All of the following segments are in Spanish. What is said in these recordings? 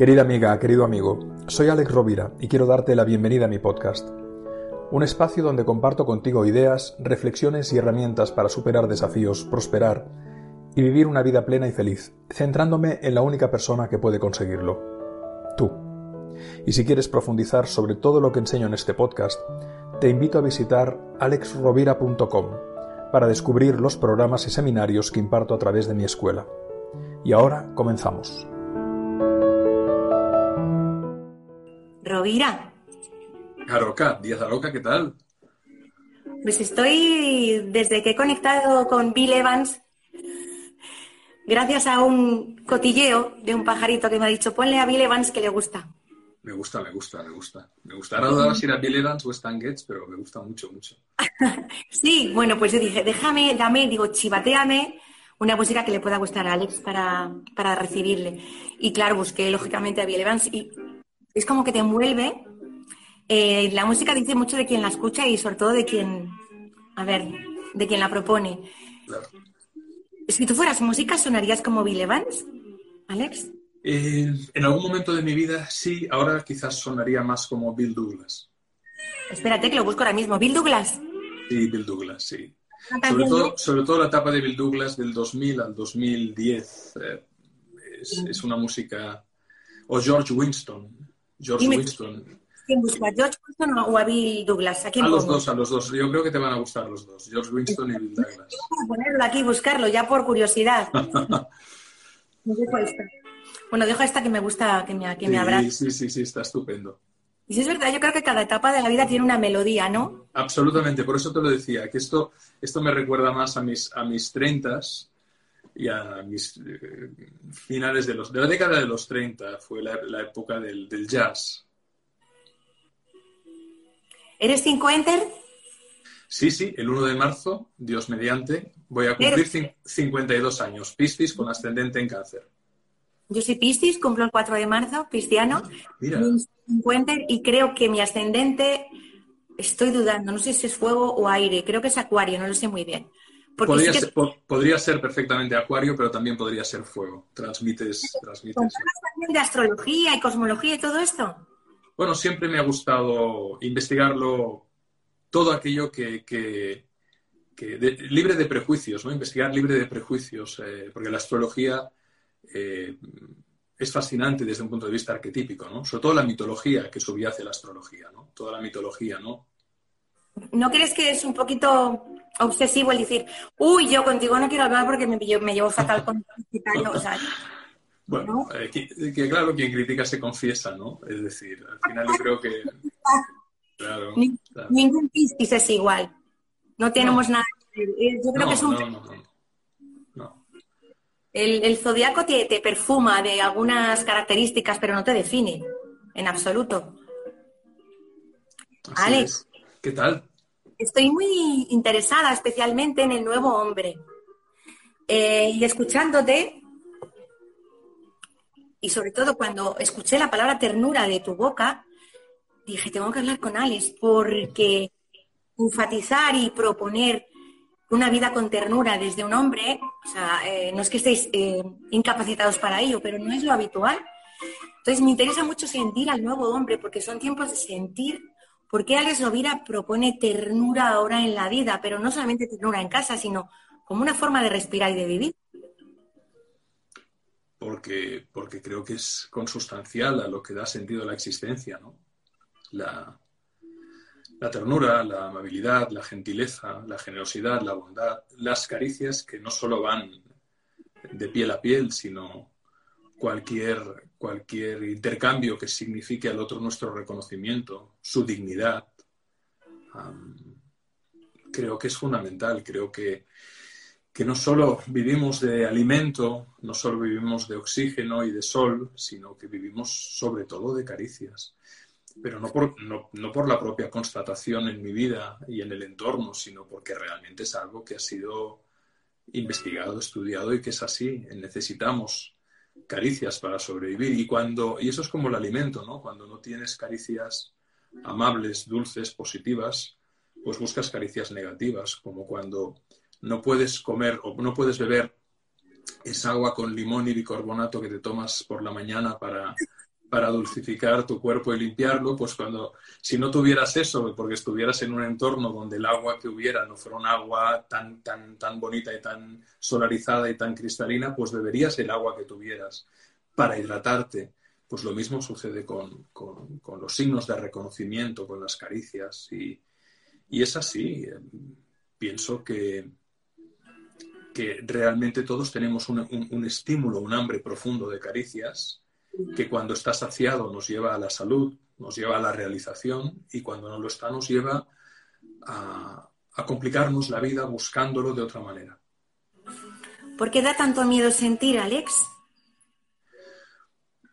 Querida amiga, querido amigo, soy Alex Rovira y quiero darte la bienvenida a mi podcast. Un espacio donde comparto contigo ideas, reflexiones y herramientas para superar desafíos, prosperar y vivir una vida plena y feliz, centrándome en la única persona que puede conseguirlo, tú. Y si quieres profundizar sobre todo lo que enseño en este podcast, te invito a visitar alexrovira.com para descubrir los programas y seminarios que imparto a través de mi escuela. Y ahora comenzamos. Rovira. Aroca, Díaz Aroca, ¿qué tal? Pues estoy, desde que he conectado con Bill Evans, gracias a un cotilleo de un pajarito que me ha dicho, ponle a Bill Evans que le gusta. Me gusta, me gusta, me gusta. Me gusta. Ahora si era Bill Evans o Stan Getz, pero me gusta mucho, mucho. sí, bueno, pues yo dije, déjame, dame, digo, chivateame una música que le pueda gustar a Alex para, para recibirle. Y claro, busqué lógicamente a Bill Evans y es como que te envuelve. Eh, la música dice mucho de quien la escucha y sobre todo de quien, a ver, de quien la propone. Claro. Si tú fueras música, ¿sonarías como Bill Evans, Alex? Eh, en algún momento de mi vida sí, ahora quizás sonaría más como Bill Douglas. Espérate que lo busco ahora mismo. ¿Bill Douglas? Sí, Bill Douglas, sí. Sobre todo, sobre todo, la etapa de Bill Douglas del 2000 al 2010 eh, es, es, una música... O George Winston. George Winston. ¿Quién busca? ¿George Winston o a Bill Douglas? ¿A, los dos, a los dos. Yo creo que te van a gustar los dos. George Winston y Bill Douglas. Voy a ponerlo aquí buscarlo, ya por curiosidad. Bueno, dejo esta que me gusta, que me, que me abraza. Sí, sí, sí, está estupendo. Y si es verdad, yo creo que cada etapa de la vida tiene una melodía, ¿no? Absolutamente, por eso te lo decía, que esto, esto me recuerda más a mis, a mis 30 y a mis eh, finales de los de la década de los 30, fue la, la época del, del, jazz. ¿Eres 5 enter? Sí, sí, el 1 de marzo, Dios mediante, voy a cumplir 52 años, Piscis con ascendente en cáncer. Yo soy Piscis, cumplo el 4 de marzo, cristiano, y creo que mi ascendente, estoy dudando, no sé si es fuego o aire, creo que es acuario, no lo sé muy bien. Podría, ser, podría, ser, perfectamente acuario, pero también podría ser fuego. Transmites... transmites de astrología y cosmología y todo esto? Bueno, siempre me ha gustado investigarlo, todo aquello que... que, libre de prejuicios, ¿no? Investigar libre de prejuicios, eh, porque la astrología eh, es fascinante desde un punto de vista arquetípico, ¿no? Sobre todo la mitología que subyace la astrología, ¿no? Toda la mitología, ¿no? ¿No crees que es un poquito obsesivo el decir, uy, yo contigo no quiero hablar porque me, me llevo fatal con el o sea, Bueno, eh, que, claro, quien critica se confiesa, ¿no? Es decir, al final yo creo que... Claro, Ningún piscis es igual. No tenemos nada Yo creo que es un... El, zodiaco te, perfuma de algunas características, pero no te define en absoluto. Alex. ¿Qué tal? Estoy muy interesada especialmente en el nuevo hombre. Eh, y escuchándote, y sobre todo cuando escuché la palabra ternura de tu boca, dije, tengo que hablar con Alex porque enfatizar y proponer una vida con ternura desde un hombre, o sea, eh, no es que estéis eh, incapacitados para ello, pero no es lo habitual. Entonces me interesa mucho sentir al nuevo hombre, porque son tiempos de sentir por qué Alex Rovira propone ternura ahora en la vida, pero no solamente ternura en casa, sino como una forma de respirar y de vivir. Porque, porque creo que es consustancial a lo que da sentido a la existencia, ¿no? La, la ternura, la amabilidad, la gentileza, la generosidad, la bondad, las caricias que no solo van de piel a piel, sino cualquier, cualquier intercambio que signifique al otro nuestro reconocimiento, su dignidad. creo que es fundamental, creo que, que no solo vivimos de alimento, no solo vivimos de oxígeno y de sol, sino que vivimos sobre todo de caricias pero no por, no, no por la propia constatación en mi vida y en el entorno, sino porque realmente es algo que ha sido investigado, estudiado y que es así. Necesitamos caricias para sobrevivir y cuando y eso es como el alimento, ¿no? Cuando no tienes caricias amables, dulces, positivas, pues buscas caricias negativas, como cuando no puedes comer o no puedes beber esa agua con limón y bicarbonato que te tomas por la mañana para para dulcificar tu cuerpo y limpiarlo, pues cuando, si no tuvieras eso, porque estuvieras en un entorno donde el agua que hubiera no fuera un agua tan, tan, tan bonita y tan solarizada y tan cristalina, pues beberías el agua que tuvieras para hidratarte. Pues lo mismo sucede con, los signos de reconocimiento, con las caricias. Y, es así. Pienso que, que realmente todos tenemos un estímulo, un hambre profundo de caricias que cuando está saciado nos lleva a la salud, nos lleva a la realización y cuando no lo está nos lleva a, complicarnos la vida buscándolo de otra manera. ¿Por qué da tanto miedo sentir, Alex?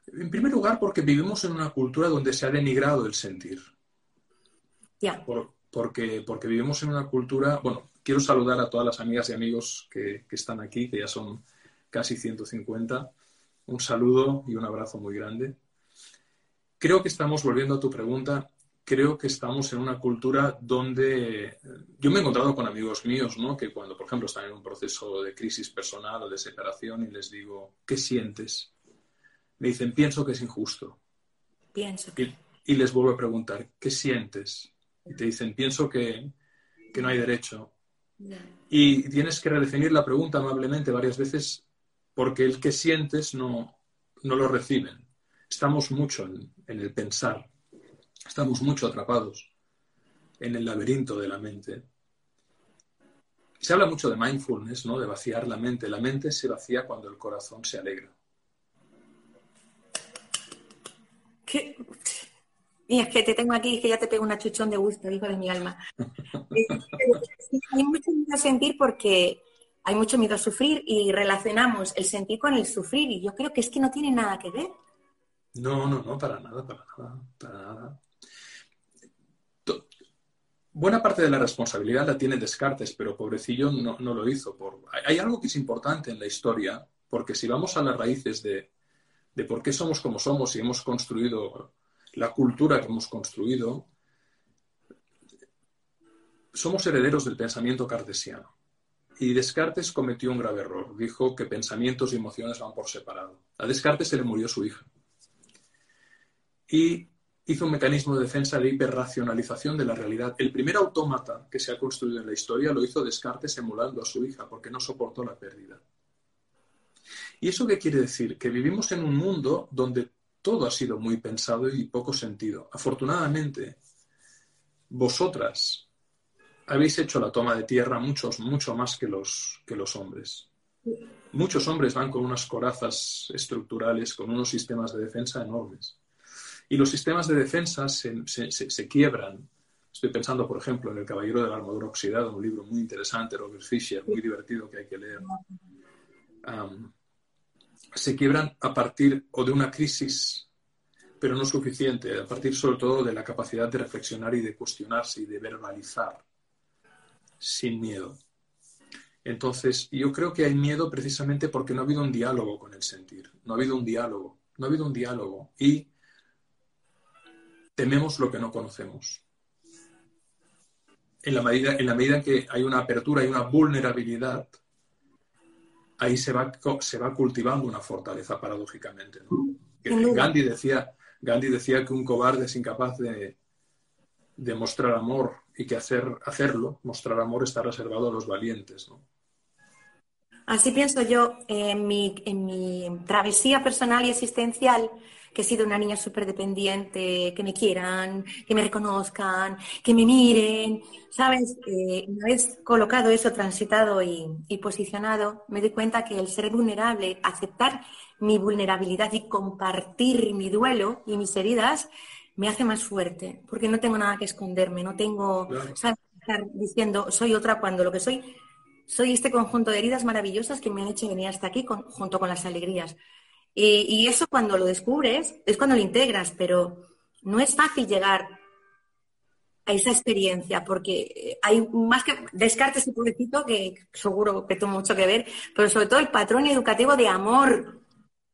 En primer lugar, porque vivimos en una cultura donde se ha denigrado el sentir. Ya. porque, porque vivimos en una cultura. Bueno, quiero saludar a todas las amigas y amigos que, que están aquí, que ya son casi 150 un saludo y un abrazo muy grande. Creo que estamos, volviendo a tu pregunta, creo que estamos en una cultura donde eh, yo me he encontrado con amigos míos, ¿no? Que cuando, por ejemplo, están en un proceso de crisis personal o de separación y les digo, ¿qué sientes? Me dicen, pienso que es injusto. Pienso. Y, les vuelvo a preguntar, ¿qué sientes? Y te dicen, pienso que, que no hay derecho. Y tienes que redefinir la pregunta amablemente varias veces porque el que sientes no, no lo reciben. Estamos mucho en, el pensar, estamos mucho atrapados en el laberinto de la mente. Se habla mucho de mindfulness, ¿no? De vaciar la mente. La mente se vacía cuando el corazón se alegra. Y es que te tengo aquí, que ya te pego una chuchón de gusto, hijo de mi alma. Hay mucho que sentir porque hay mucho miedo a sufrir y relacionamos el sentir con el sufrir y yo creo que es que no tiene nada que ver. No, no, no, para nada, para nada, para nada. Buena parte de la responsabilidad la tiene Descartes, pero pobrecillo no, lo hizo. Por... Hay algo que es importante en la historia, porque si vamos a las raíces de, de por qué somos como somos y hemos construido la cultura que hemos construido, somos herederos del pensamiento cartesiano. Y Descartes cometió un grave error. Dijo que pensamientos y emociones van por separado. A Descartes se le murió su hija. Y hizo un mecanismo de defensa de hiperracionalización de la realidad. El primer autómata que se ha construido en la historia lo hizo Descartes emulando a su hija porque no soportó la pérdida. ¿Y eso qué quiere decir? Que vivimos en un mundo donde todo ha sido muy pensado y poco sentido. Afortunadamente, vosotras, habéis hecho la toma de tierra muchos, mucho más que los, que los hombres. Muchos hombres van con unas corazas estructurales, con unos sistemas de defensa enormes. Y los sistemas de defensa se, quiebran. Estoy pensando, por ejemplo, en El Caballero de la Armadura Oxidada, un libro muy interesante, Robert Fisher, muy divertido que hay que leer. se quiebran a partir o de una crisis, pero no suficiente, a partir sobre todo de la capacidad de reflexionar y de cuestionarse y de verbalizar sin miedo. Entonces, yo creo que hay miedo precisamente porque no ha habido un diálogo con el sentir, no ha habido un diálogo, no ha habido un diálogo y tememos lo que no conocemos. En la medida en, la medida que hay una apertura, hay una vulnerabilidad, ahí se va, se va cultivando una fortaleza paradójicamente. Gandhi, decía, Gandhi decía que un cobarde es incapaz de, de mostrar amor y que hacer, hacerlo, mostrar amor, está reservado a los valientes. ¿no? Así pienso yo en mi, en mi travesía personal y existencial, que he sido una niña súper dependiente, que me quieran, que me reconozcan, que me miren, ¿sabes? Eh, una vez colocado eso, transitado y, y posicionado, me doy cuenta que el ser vulnerable, aceptar mi vulnerabilidad y compartir mi duelo y mis heridas, me hace más fuerte, porque no tengo nada que esconderme, no tengo, ¿sabes? Estar diciendo soy otra cuando lo que soy, soy este conjunto de heridas maravillosas que me han hecho venir hasta aquí junto con las alegrías. Y, eso cuando lo descubres es cuando lo integras, pero no es fácil llegar a esa experiencia, porque hay más que descartes y pobrecito, que seguro que tuvo mucho que ver, pero sobre todo el patrón educativo de amor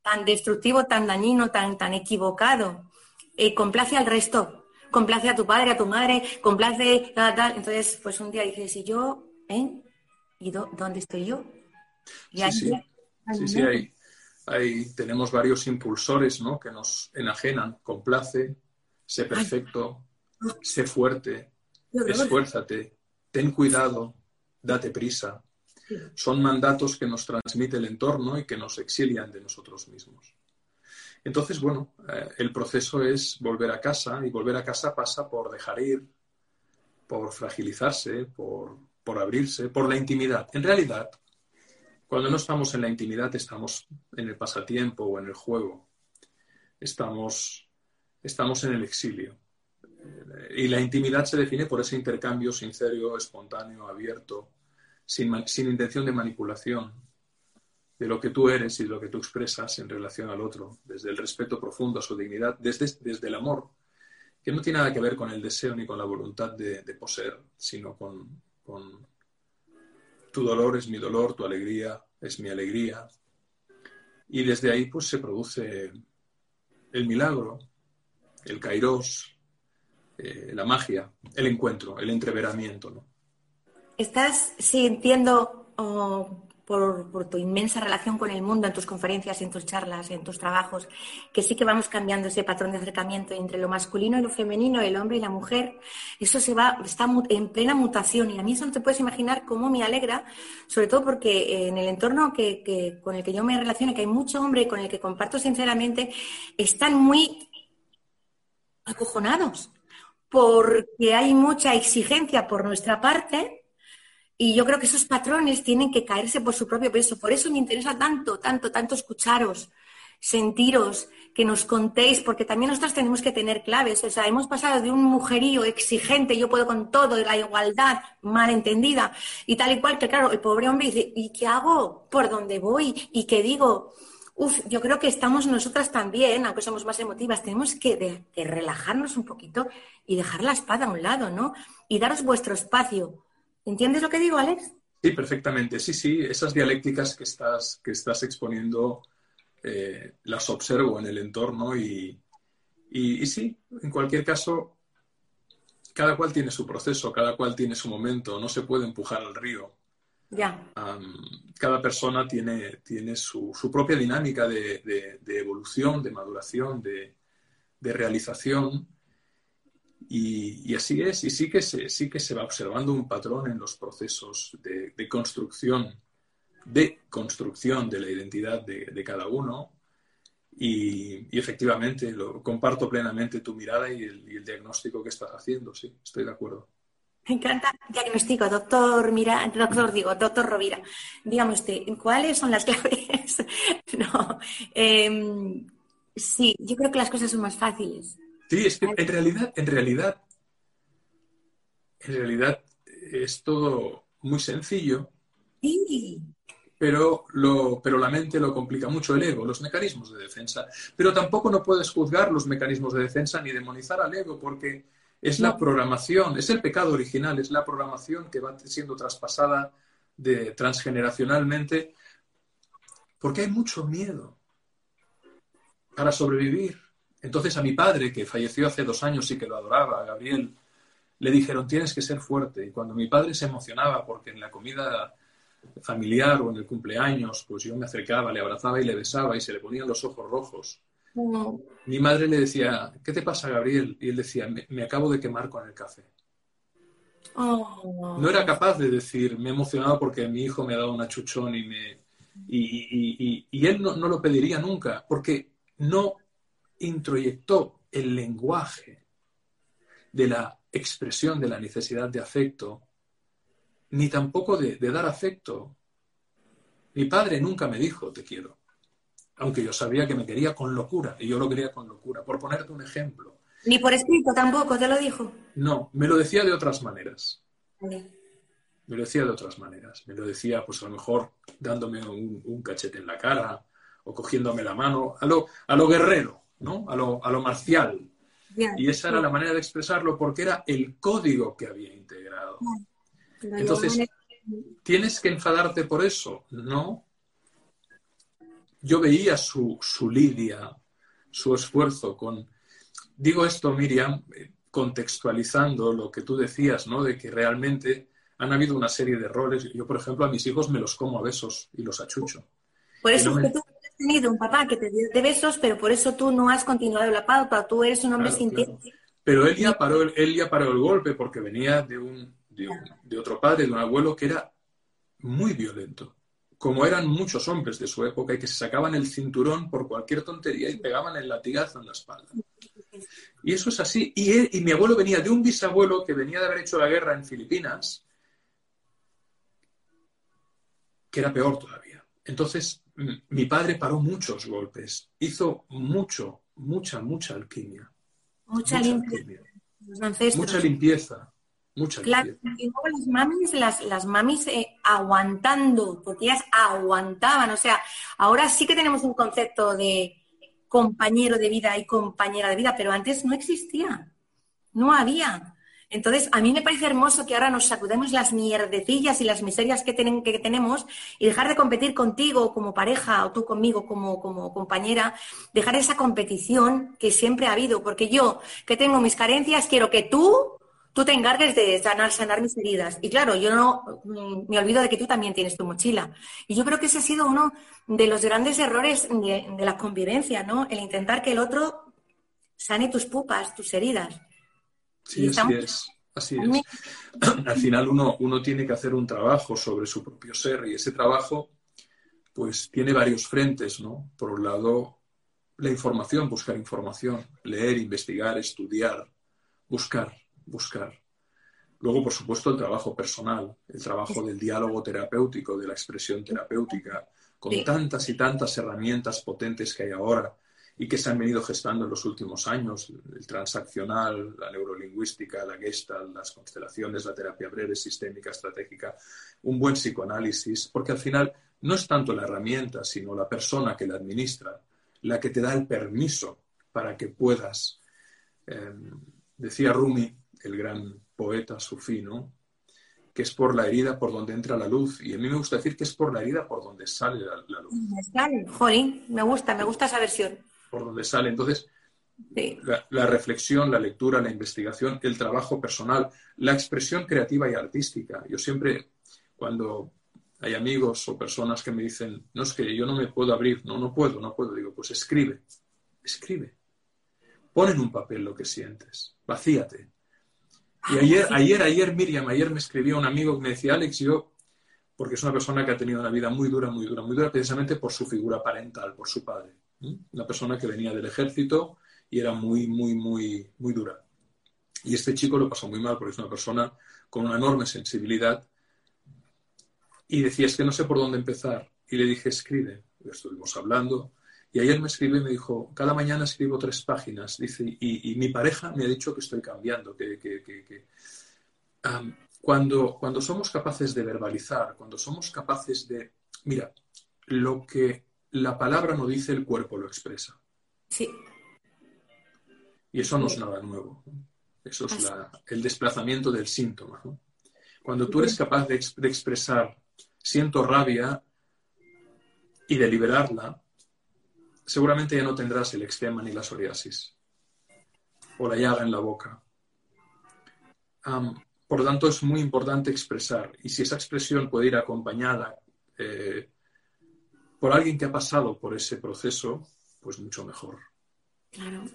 tan destructivo, tan dañino, tan, tan equivocado, eh, complace al resto, complace a tu padre, a tu madre, complace tal, tal. Entonces, pues un día dices, ¿y yo? ¿Eh? ¿Y dónde estoy yo? sí, sí, sí, hay, Ahí tenemos varios impulsores ¿no? que nos enajenan. Complace, sé perfecto, sé fuerte, esfuérzate, ten cuidado, date prisa. Son mandatos que nos transmite el entorno y que nos exilian de nosotros mismos. Entonces, bueno, eh, el proceso es volver a casa y volver a casa pasa por dejar ir, por fragilizarse, por, por abrirse, por la intimidad. En realidad, cuando no estamos en la intimidad, estamos en el pasatiempo o en el juego. Estamos, estamos en el exilio. Y la intimidad se define por ese intercambio sincero, espontáneo, abierto, sin, intención de manipulación de lo que tú eres y de lo que tú expresas en relación al otro, desde el respeto profundo a su dignidad, desde, desde el amor, que no tiene nada que ver con el deseo ni con la voluntad de, poseer, sino con, tu dolor es mi dolor, tu alegría es mi alegría. Y desde ahí pues se produce el milagro, el kairos, eh, la magia, el encuentro, el entreveramiento. ¿no? Estás sintiendo por, tu inmensa relación con el mundo en tus conferencias, en tus charlas, en tus trabajos, que sí que vamos cambiando ese patrón de acercamiento entre lo masculino y lo femenino, el hombre y la mujer. Eso se va, está en plena mutación y a mí eso no te puedes imaginar cómo me alegra, sobre todo porque en el entorno que, con el que yo me relaciono, que hay mucho hombre con el que comparto sinceramente, están muy acojonados porque hay mucha exigencia por nuestra parte y yo creo que esos patrones tienen que caerse por su propio peso. Por eso me interesa tanto, tanto, tanto escucharos, sentiros, que nos contéis, porque también nosotros tenemos que tener claves. O sea, hemos pasado de un mujerío exigente, yo puedo con todo, de la igualdad mal entendida y tal y cual, que claro, el pobre hombre dice, ¿y qué hago? ¿Por dónde voy? ¿Y qué digo? Uf, yo creo que estamos nosotras también, aunque somos más emotivas, tenemos que, que relajarnos un poquito y dejar la espada a un lado, ¿no? Y daros vuestro espacio ¿Entiendes lo que digo, Alex? Sí, perfectamente. Sí, sí, esas dialécticas que estás, que estás exponiendo eh, las observo en el entorno y, y, sí, en cualquier caso, cada cual tiene su proceso, cada cual tiene su momento, no se puede empujar al río. Ya. cada persona tiene, tiene su, su propia dinámica de, de, evolución, de maduración, de, de realización y, así es, y sí que, se, sí que se va observando un patrón en los procesos de, construcción, de construcción de la identidad de, cada uno. Y, efectivamente, lo, comparto plenamente tu mirada y el, diagnóstico que estás haciendo, sí, estoy de acuerdo. Me encanta diagnóstico, doctor Mira, doctor digo, doctor Rovira. Dígame usted, ¿cuáles son las claves? no. Em, sí, yo creo que las cosas son más fáciles. Sí, es que en realidad, en realidad, en realidad es todo muy sencillo. Pero, lo, pero la mente lo complica mucho el ego, los mecanismos de defensa. Pero tampoco no puedes juzgar los mecanismos de defensa ni demonizar al ego, porque es la programación, es el pecado original, es la programación que va siendo traspasada de, transgeneracionalmente, porque hay mucho miedo para sobrevivir. Entonces a mi padre, que falleció hace dos años y que lo adoraba, a Gabriel, le dijeron, tienes que ser fuerte. Y cuando mi padre se emocionaba porque en la comida familiar o en el cumpleaños, pues yo me acercaba, le abrazaba y le besaba y se le ponían los ojos rojos. Mi madre le decía, ¿qué te pasa, Gabriel? Y él decía, me, acabo de quemar con el café. Oh. No era capaz de decir, me he emocionado porque mi hijo me ha dado una chuchón y me... Y, él no, no, lo pediría nunca, porque no introyectó el lenguaje de la expresión de la necesidad de afecto, ni tampoco de, dar afecto. Mi padre nunca me dijo te quiero, aunque yo sabía que me quería con locura, y yo lo quería con locura, por ponerte un ejemplo. Ni por escrito tampoco, te lo dijo. No, me lo decía de otras maneras. Me lo decía de otras maneras. Me lo decía, pues a lo mejor dándome un, cachete en la cara o cogiéndome la mano, a lo, a lo guerrero. ¿No? A lo, a lo marcial. y esa era la manera de expresarlo porque era el código que había integrado. Entonces, ¿tienes que enfadarte por eso? No. Yo veía su, su lidia, su esfuerzo con... Digo esto, Miriam, contextualizando lo que tú decías, ¿no? De que realmente han habido una serie de roles. Yo, por ejemplo, a mis hijos me los como a besos y los achucho. Por eso es que tú tenido un papá que te dio de besos, pero por eso tú no has continuado la pauta, tú eres un hombre sin claro. Pero él ya, paró, él ya paró el golpe porque venía de, un, de, otro padre, de un abuelo que era muy violento, como eran muchos hombres de su época y que se sacaban el cinturón por cualquier tontería y pegaban el latigazo en la espalda. Y eso es así. Y, y mi abuelo venía de un bisabuelo que venía de haber hecho la guerra en Filipinas, que era peor todavía. Entonces, mi padre paró muchos golpes, hizo mucho, mucha, mucha alquimia. Mucha, limpieza. Mucha limpieza. Mucha claro, y luego las mamis, las, las mamis eh, aguantando, porque ellas aguantaban. O sea, ahora sí que tenemos un concepto de compañero de vida y compañera de vida, pero antes no existía. No había. Entonces, a mí me parece hermoso que ahora nos sacudemos las mierdecillas y las miserias que, tenemos y dejar de competir contigo como pareja o tú conmigo como, como compañera, dejar esa competición que siempre ha habido, porque yo, que tengo mis carencias, quiero que tú, tú te encargues de sanar, sanar mis heridas. Y claro, yo no mm, me olvido de que tú también tienes tu mochila. Y yo creo que ese ha sido uno de los grandes errores de, de la convivencia, ¿no? El intentar que el otro sane tus pupas, tus heridas. Sí, así es. Así es. Al final uno, uno tiene que hacer un trabajo sobre su propio ser y ese trabajo pues tiene varios frentes, ¿no? Por un lado, la información, buscar información, leer, investigar, estudiar, buscar, buscar. Luego, por supuesto, el trabajo personal, el trabajo del diálogo terapéutico, de la expresión terapéutica, con tantas y tantas herramientas potentes que hay ahora y que se han venido gestando en los últimos años, el transaccional, la neurolingüística, la gestalt, las constelaciones, la terapia breve, sistémica, estratégica, un buen psicoanálisis, porque al final no es tanto la herramienta, sino la persona que la administra, la que te da el permiso para que puedas, em, decía Rumi, el gran poeta sufino, que es por la herida por donde entra la luz. Y a mí me gusta decir que es por la herida por donde sale la, luz. Me gusta, me gusta esa versión por donde sale. Entonces, la, reflexión, la lectura, la investigación, el trabajo personal, la expresión creativa y artística. Yo siempre, cuando hay amigos o personas que me dicen, no es que yo no me puedo abrir, no, no puedo, no puedo, digo, pues escribe, escribe. Pon en un papel lo que sientes, vacíate. Y ayer, ayer, ayer, Miriam, ayer me escribió un amigo que me decía, Alex, yo, porque es una persona que ha tenido una vida muy dura, muy dura, muy dura, precisamente por su figura parental, por su padre. Una persona que venía del ejército y era muy, muy, muy, muy dura. Y este chico lo pasó muy mal porque es una persona con una enorme sensibilidad. Y decía, es que no sé por dónde empezar. Y le dije, escribe. estuvimos hablando. Y ayer me escribió y me dijo, cada mañana escribo tres páginas. Dice, y, mi pareja me ha dicho que estoy cambiando, que, cuando, cuando somos capaces de verbalizar, cuando somos capaces de, mira, lo que la palabra no dice, el cuerpo lo expresa. Sí. Y eso no es nada nuevo. Eso es el desplazamiento del síntoma. Cuando tú eres capaz de, expresar, siento rabia y de liberarla, seguramente ya no tendrás el eczema ni la psoriasis o la llaga en la boca. por lo tanto, es muy importante expresar. Y si esa expresión puede ir acompañada eh, por alguien que ha pasado por ese proceso, pues mucho mejor. Claro.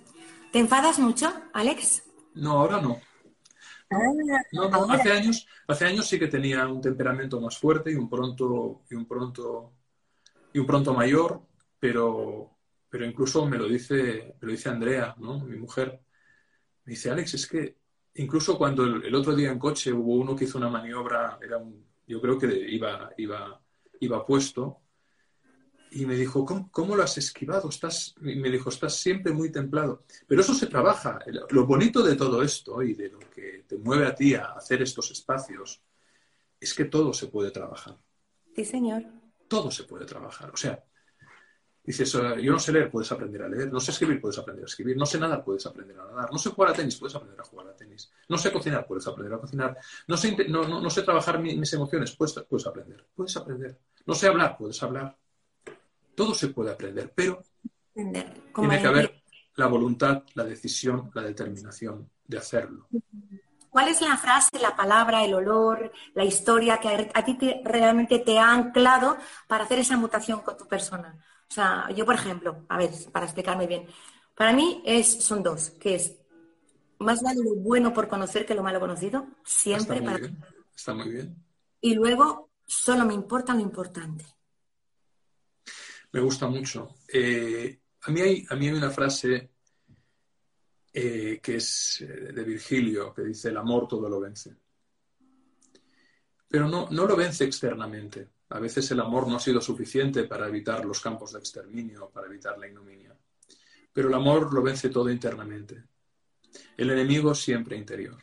¿Te enfadas mucho, Alex? No, ahora no. Ah, hace años, hace años sí que tenía un temperamento más fuerte y un pronto, y un pronto, y un pronto mayor, pero, pero incluso me lo dice, me lo dice Andrea, ¿no? Mi mujer. Me dice, Alex, es que incluso cuando el, otro día en coche hubo uno que hizo una maniobra, era un, yo creo que iba, iba, iba puesto, y me dijo, ¿cómo, lo has esquivado? Estás, y me dijo, estás siempre muy templado. Pero eso se trabaja. Lo bonito de todo esto y de lo que te mueve a ti a hacer estos espacios es que todo se puede trabajar. Sí, señor. Todo se puede trabajar. O sea, dices, yo no sé leer, puedes aprender a leer. No sé escribir, puedes aprender a escribir. No sé nadar, puedes aprender a nadar. No sé jugar a tenis, puedes aprender a jugar a tenis. No sé cocinar, puedes aprender a cocinar. No sé, no, sé trabajar mis, emociones, puedes, puedes aprender. Puedes aprender. No sé hablar, puedes hablar todo se puede aprender, pero tiene que haber la voluntad, la decisión, la determinación de hacerlo. ¿cuál es la frase, la palabra, el olor, la historia que a, ti realmente te ha anclado para hacer esa mutación con tu persona? O sea, yo, por ejemplo, a ver, para explicarme bien, para mí es, son dos, que es más vale lo bueno por conocer que lo malo conocido, siempre Está muy para... bien. Está muy bien. Y luego, solo me importa lo importante. Me gusta mucho. Eh, a, mí hay, una frase eh, que es eh, de Virgilio, que dice, el amor todo lo vence. Pero no, no lo vence externamente. A veces el amor no ha sido suficiente para evitar los campos de exterminio, para evitar la ignominia. Pero el amor lo vence todo internamente. El enemigo siempre interior.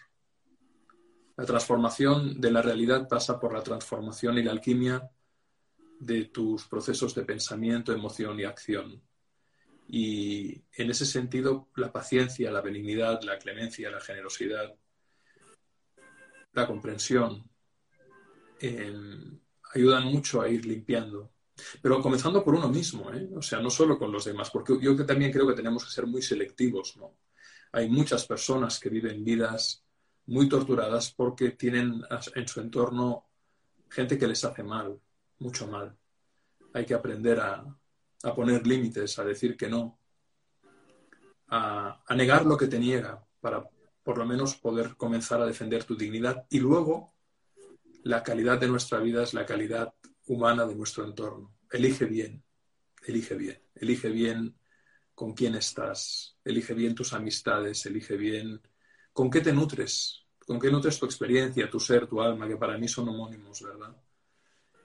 La transformación de la realidad pasa por la transformación y la alquimia de tus procesos de pensamiento, emoción y acción. Y en ese sentido, la paciencia, la benignidad, la clemencia, la generosidad, la comprensión, eh, ayudan mucho a ir limpiando. Pero comenzando por uno mismo, ¿eh? o sea, no solo con los demás, porque yo también creo que tenemos que ser muy selectivos. Hay muchas personas que viven vidas muy torturadas porque tienen en su entorno gente que les hace mal, mucho mal. Hay que aprender a, a poner límites, a decir que no, a, a, negar lo que te niega para por lo menos poder comenzar a defender tu dignidad. Y luego, la calidad de nuestra vida es la calidad humana de nuestro entorno. Elige bien, elige bien, elige bien con quién estás, elige bien tus amistades, elige bien con qué te nutres, con qué nutres tu experiencia, tu ser, tu alma, que para mí son homónimos, ¿verdad?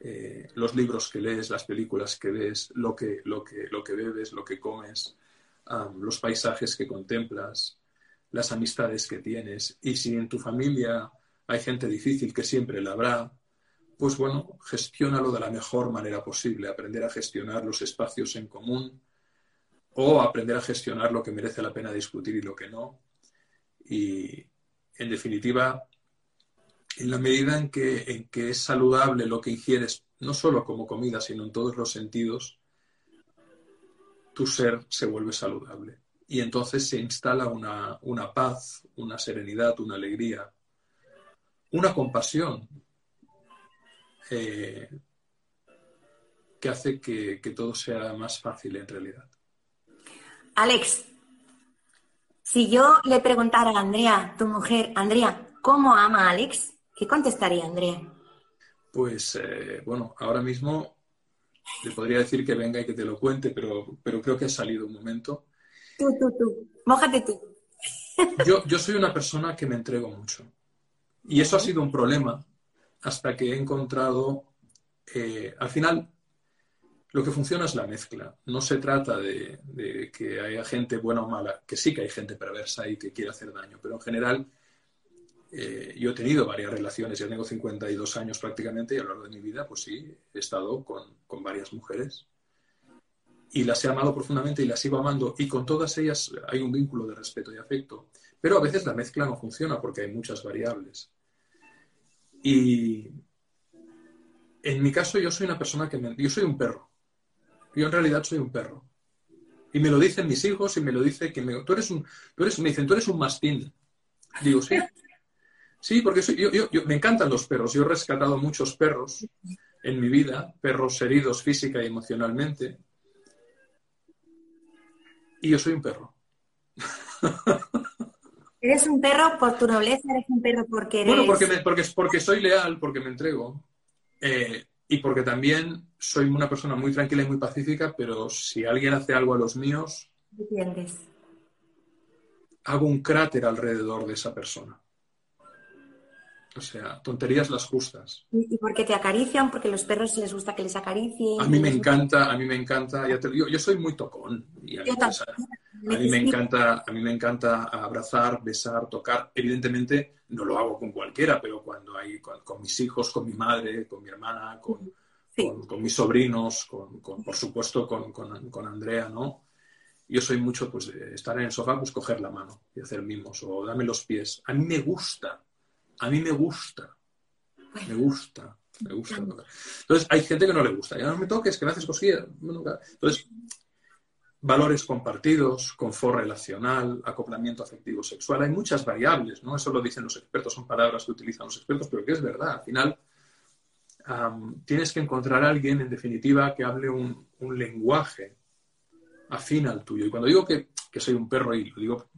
Eh, los libros que lees, las películas que ves, lo que, lo que, lo que bebes, lo que comes, los paisajes que contemplas, las amistades que tienes. Y si en tu familia hay gente difícil, que siempre la habrá, pues bueno, gestiónalo de la mejor manera posible, aprender a gestionar los espacios en común o aprender a gestionar lo que merece la pena discutir y lo que no. Y en definitiva, en la medida en que, es saludable lo que ingieres, no solo como comida, sino en todos los sentidos, tu ser se vuelve saludable. Y entonces se instala una, una paz, una serenidad, una alegría, una compasión eh, que hace que, que todo sea más fácil en realidad. Alex, si yo le preguntara a Andrea, tu mujer, Andrea, ¿cómo ama a Alex? ¿Qué contestaría Andrea? Pues eh, bueno, ahora mismo le podría decir que venga y que te lo cuente, pero, pero creo que ha salido un momento. Tú, tú, tú, mójate tú. Yo, yo soy una persona que me entrego mucho. Y eso ha sido un problema hasta que he encontrado, eh, al final, lo que funciona es la mezcla. No se trata de, de, que haya gente buena o mala, que sí que hay gente perversa y que quiere hacer daño, pero en general eh, yo he tenido varias relaciones, ya tengo 52 años prácticamente y a lo largo de mi vida, pues sí, he estado con, con varias mujeres y las he amado profundamente y las sigo amando y con todas ellas hay un vínculo de respeto y afecto, pero a veces la mezcla no funciona porque hay muchas variables. Y en mi caso yo soy una persona que me, yo soy un perro. Yo en realidad soy un perro. Y me lo dicen mis hijos y me lo dice que me, tú eres un, tú eres, me dicen, tú eres un mastín. Digo, sí. Sí, porque soy, yo, yo, yo, me encantan los perros. Yo he rescatado muchos perros en mi vida, perros heridos física y emocionalmente. Y yo soy un perro. Eres un perro por tu nobleza, eres un perro porque eres... Bueno, porque, me, porque, porque soy leal, porque me entrego. Eh, y porque también soy una persona muy tranquila y muy pacífica, pero si alguien hace algo a los míos, ¿Entiendes? hago un cráter alrededor de esa persona. O sea, tonterías las justas. ¿Y porque te acarician? Porque los perros les gusta que les acaricien. A mí me encanta, a mí me encanta. Te, yo, yo, soy muy tocón. Y a, mí, a, mí me encanta, a mí me encanta abrazar, besar, tocar. Evidentemente no lo hago con cualquiera, pero cuando hay con, con mis hijos, con mi madre, con mi hermana, con, sí. con, con mis sobrinos, con, por supuesto con, Andrea, ¿no? Yo soy mucho pues de estar en el sofá, pues coger la mano y hacer mimos o dame los pies. A mí me gusta a mí me gusta. Me gusta. Me gusta. Entonces, hay gente que no le gusta. Ya no me toques, que me haces cosquillas. Entonces, valores compartidos, confort relacional, acoplamiento afectivo sexual. Hay muchas variables, ¿no? Eso lo dicen los expertos, son palabras que utilizan los expertos, pero que es verdad. Al final, tienes que encontrar a alguien, en definitiva, que hable un, lenguaje afín al tuyo. Y cuando digo que, soy un perro, y lo digo,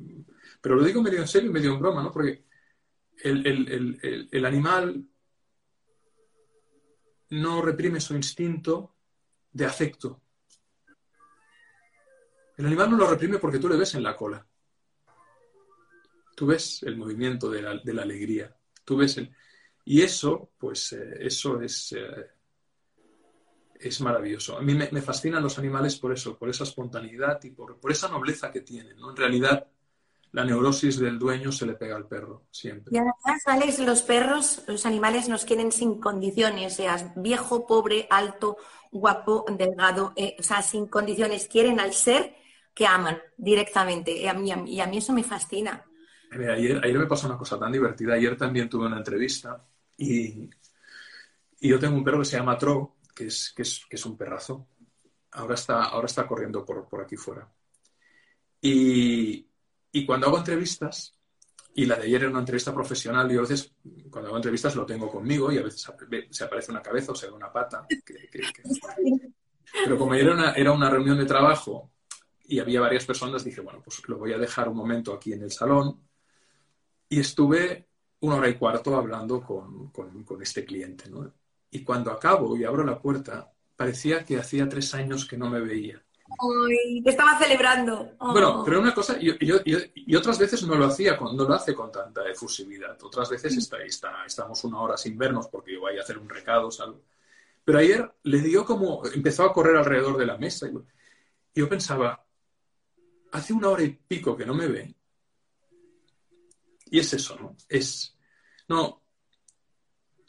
pero lo digo medio en serio y medio en broma, ¿no? Porque el animal no reprime su instinto de afecto. El animal no lo reprime porque tú le ves en la cola. Tú ves el movimiento de la, alegría. Tú ves el... Y eso, pues, eh, eso es, eh, es maravilloso. A mí me, fascinan los animales por eso, por esa espontaneidad y por, por esa nobleza que tienen. ¿no? En realidad, la neurosis del dueño se le pega al perro, siempre. Y además, Alex, los perros, los animales nos quieren sin condiciones, seas viejo, pobre, alto, guapo, delgado, eh, o sea, sin condiciones. Quieren al ser que aman directamente. Y a mí, y a mí eso me fascina. ayer, me pasó una cosa tan divertida. Ayer también tuve una entrevista y, yo tengo un perro que se llama Tro, que es, que es, un perrazo. Ahora está, ahora está corriendo por, por aquí fuera. Y, y cuando hago entrevistas, y la de ayer era una entrevista profesional, y a veces cuando hago entrevistas lo tengo conmigo y a veces se aparece una cabeza o se ve una pata. Pero como era una, era una reunión de trabajo y había varias personas, dije, bueno, pues lo voy a dejar un momento aquí en el salón. Y estuve una hora y cuarto hablando con, este cliente. Y cuando acabo y abro la puerta, parecía que hacía tres años que no me veía. Ay, estaba celebrando. Bueno, oh. pero una cosa, y, otras veces no lo hacía, no lo hace con tanta efusividad. Otras veces está, está, estamos una hora sin vernos porque yo voy a hacer un recado, algo. Pero ayer le dio como, empezó a correr alrededor de la mesa. Y yo pensaba, hace una hora y pico que no me ve. Y es eso, ¿no? Es, no,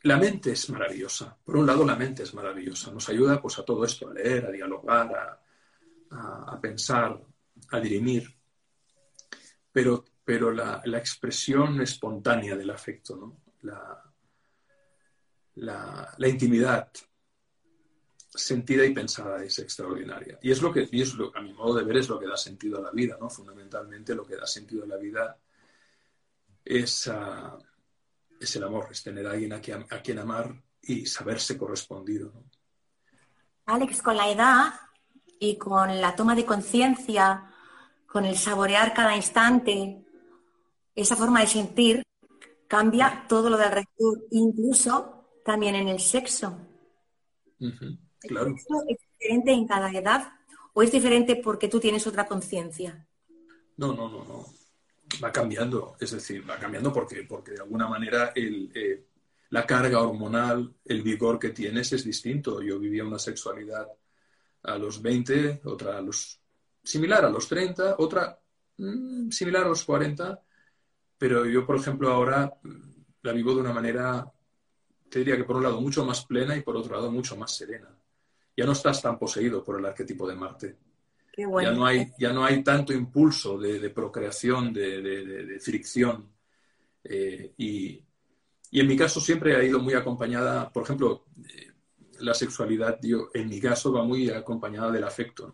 la mente es maravillosa. Por un lado, la mente es maravillosa. Nos ayuda pues a todo esto, a leer, a dialogar, a, a, pensar, a dirimir, pero, pero la, expresión espontánea del afecto, ¿no? la, la, intimidad sentida y pensada es extraordinaria. Y es lo que, y es lo, a mi modo de ver, es lo que da sentido a la vida, ¿no? Fundamentalmente lo que da sentido a la vida es, ah, es el amor, es tener a alguien a quien, a quien amar y saberse correspondido. ¿no? Alex, con la edad y con la toma de conciencia, con el saborear cada instante, esa forma de sentir, cambia todo lo del alrededor, incluso también en el sexo. Claro. ¿Es diferente en cada edad o es diferente porque tú tienes otra conciencia? No, no, no, no. Va cambiando, es decir, va cambiando porque, porque de alguna manera eh, la carga hormonal, el vigor que tienes es distinto. Yo vivía una sexualidad a los 20, otra a los similar a los 30, otra mm, similar a los 40, pero yo, por ejemplo, ahora mm, la vivo de una manera, te diría que por un lado mucho más plena y por otro lado mucho más serena. Ya no estás tan poseído por el arquetipo de Marte. Ya, no hay, ya no hay tanto impulso de, procreación, de, fricción. Eh, y, y, en mi caso siempre ha ido muy acompañada, por ejemplo, la sexualidad, yo, en mi caso, va muy acompañada del afecto,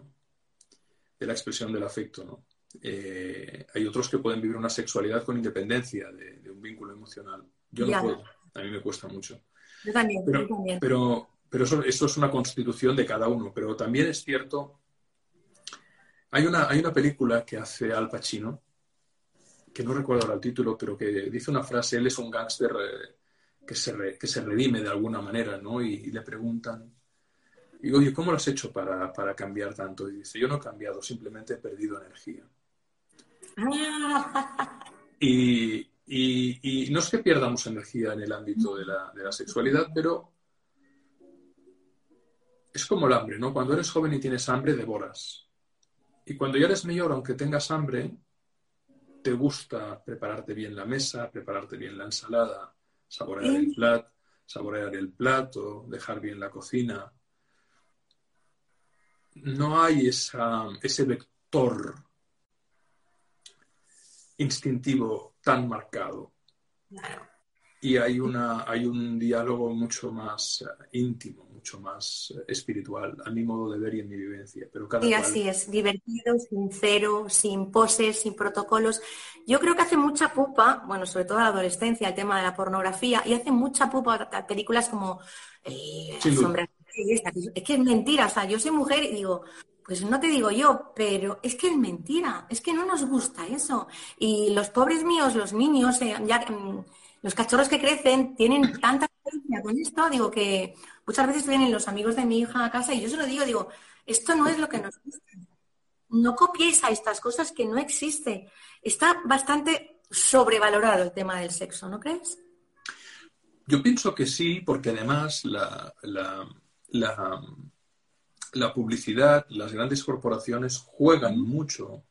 de la expresión del afecto. Eh, hay otros que pueden vivir una sexualidad con independencia de, un vínculo emocional. Yo no puedo, a mí me cuesta mucho. Yo también, pero, también. Pero, eso, es una constitución de cada uno. Pero también es cierto, hay una, hay una película que hace Al Pacino, que no recuerdo ahora el título, pero que dice una frase, él es un gángster eh, que se, que se redime de alguna manera, ¿no? Y, le preguntan, digo, oye, ¿cómo lo has hecho para, cambiar tanto? Y dice, yo no he cambiado, simplemente he perdido energía. y, no es que pierdamos energía en el ámbito de la, de la sexualidad, pero es como el hambre, ¿no? Cuando eres joven y tienes hambre, devoras. Y cuando ya eres mayor, aunque tengas hambre, te gusta prepararte bien la mesa, prepararte bien la ensalada, saborear el plato, saborear el plato, dejar bien la cocina. No hay ese vector instintivo tan marcado. Y hay, una, hay un diálogo mucho más eh, íntimo, mucho más eh, espiritual, a mi modo de ver y en mi vivencia. Pero cada sí, así es, divertido, sincero, sin poses, sin protocolos. Yo creo que hace mucha pupa, bueno, sobre todo la adolescencia, el tema de la pornografía, y hace mucha pupa películas como eh, Sombra. Es que es mentira, o sea, yo soy mujer y digo, pues no te digo yo, pero es que es mentira, es que no nos gusta eso. Y los pobres míos, los niños, eh, ya, mm, los cachorros que crecen, tienen tanta experiencia con esto, digo que muchas veces vienen los amigos de mi hija a casa y yo se lo digo, digo, esto no es lo que nos gusta. No copiéis a estas cosas que no existe. Está bastante sobrevalorado el tema del sexo, ¿no crees? Yo pienso que sí, porque además la, la la publicidad, las grandes corporaciones juegan mucho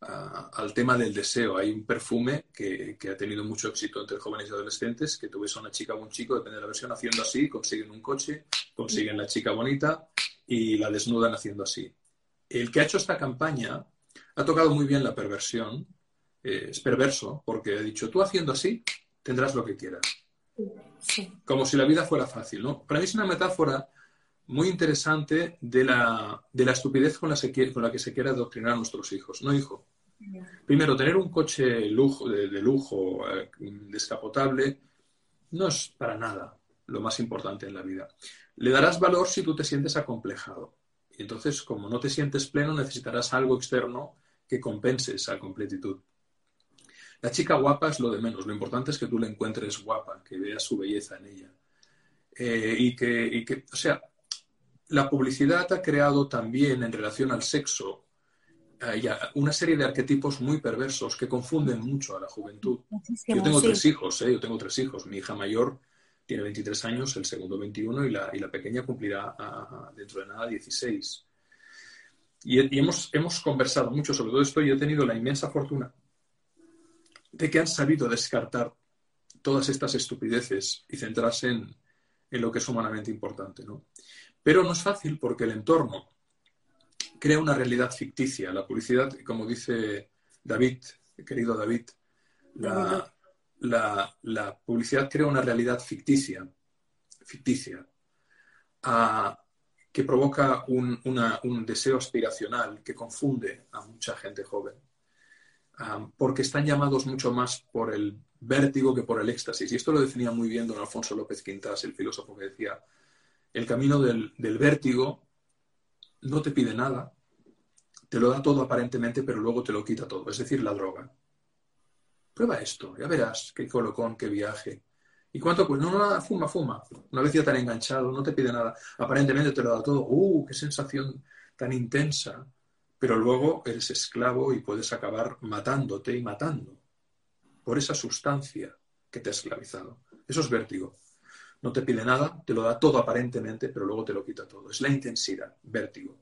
al tema del deseo. Hay un perfume que, ha tenido mucho éxito entre jóvenes y adolescentes, que tú ves a una chica o un chico, depende de la versión, haciendo así, consiguen un coche, consiguen la chica bonita y la desnudan haciendo así. El que ha hecho esta campaña ha tocado muy bien la perversión, eh, es perverso, porque ha dicho, tú haciendo así, tendrás lo que quieras. Como si la vida fuera fácil, ¿no? Para mí es una metáfora muy interesante de la, de la estupidez con la, con la, que se quiere adoctrinar a nuestros hijos. No, hijo. Primero, tener un coche lujo, de, lujo eh, descapotable no es para nada lo más importante en la vida. Le darás valor si tú te sientes acomplejado. Y entonces, como no te sientes pleno, necesitarás algo externo que compense esa completitud. La chica guapa es lo de menos. Lo importante es que tú la encuentres guapa, que veas su belleza en ella. Eh, y, que, y que, o sea, la publicidad ha creado también en relación al sexo eh, una serie de arquetipos muy perversos que confunden mucho a la juventud. yo tengo tres hijos, ¿eh? yo tengo tres hijos. Mi hija mayor tiene 23 años, el segundo 21 y la, y la pequeña cumplirá dentro de nada 16. Y, hemos, hemos conversado mucho sobre todo esto y he tenido la inmensa fortuna de que han sabido descartar todas estas estupideces y centrarse en, en lo que es humanamente importante. ¿no? Pero no es fácil porque el entorno crea una realidad ficticia. La publicidad, como dice David, querido David, la, publicidad crea una realidad ficticia, ficticia, que provoca un, deseo aspiracional que confunde a mucha gente joven, porque están llamados mucho más por el vértigo que por el éxtasis. Y esto lo definía muy bien don Alfonso López Quintas, el filósofo que decía, el camino del, vértigo no te pide nada, te lo da todo aparentemente, pero luego te lo quita todo, es decir, la droga. Prueba esto, ya verás qué colocón, qué viaje. ¿Y cuánto? Pues no, nada, fuma, fuma. Una vez ya tan enganchado, no te pide nada. Aparentemente te lo da todo. ¡Uh, qué sensación tan intensa! Pero luego eres esclavo y puedes acabar matándote y matando por esa sustancia que te ha esclavizado. Eso es vértigo. No te pide nada, te lo da todo aparentemente, pero luego te lo quita todo. Es la intensidad, vértigo.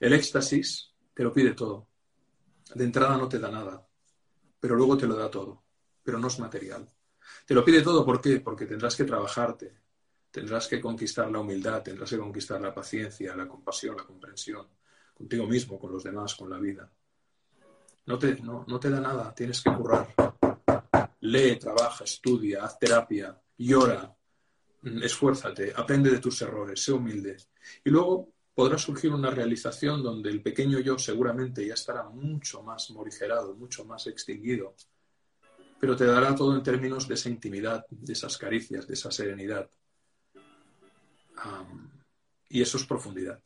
El éxtasis te lo pide todo. De entrada no te da nada, pero luego te lo da todo, pero no es material. Te lo pide todo, ¿por qué? Porque tendrás que trabajarte, tendrás que conquistar la humildad, tendrás que conquistar la paciencia, la compasión, la comprensión, contigo mismo, con los demás, con la vida. No te, no, no te da nada, tienes que currar. Lee, trabaja, estudia, haz terapia, llora, esfuérzate, aprende de tus errores, sé humilde. Y luego podrá surgir una realización donde el pequeño yo seguramente ya estará mucho más morigerado, mucho más extinguido, pero te dará todo en términos de esa intimidad, de esas caricias, de esa serenidad. y eso es profundidad,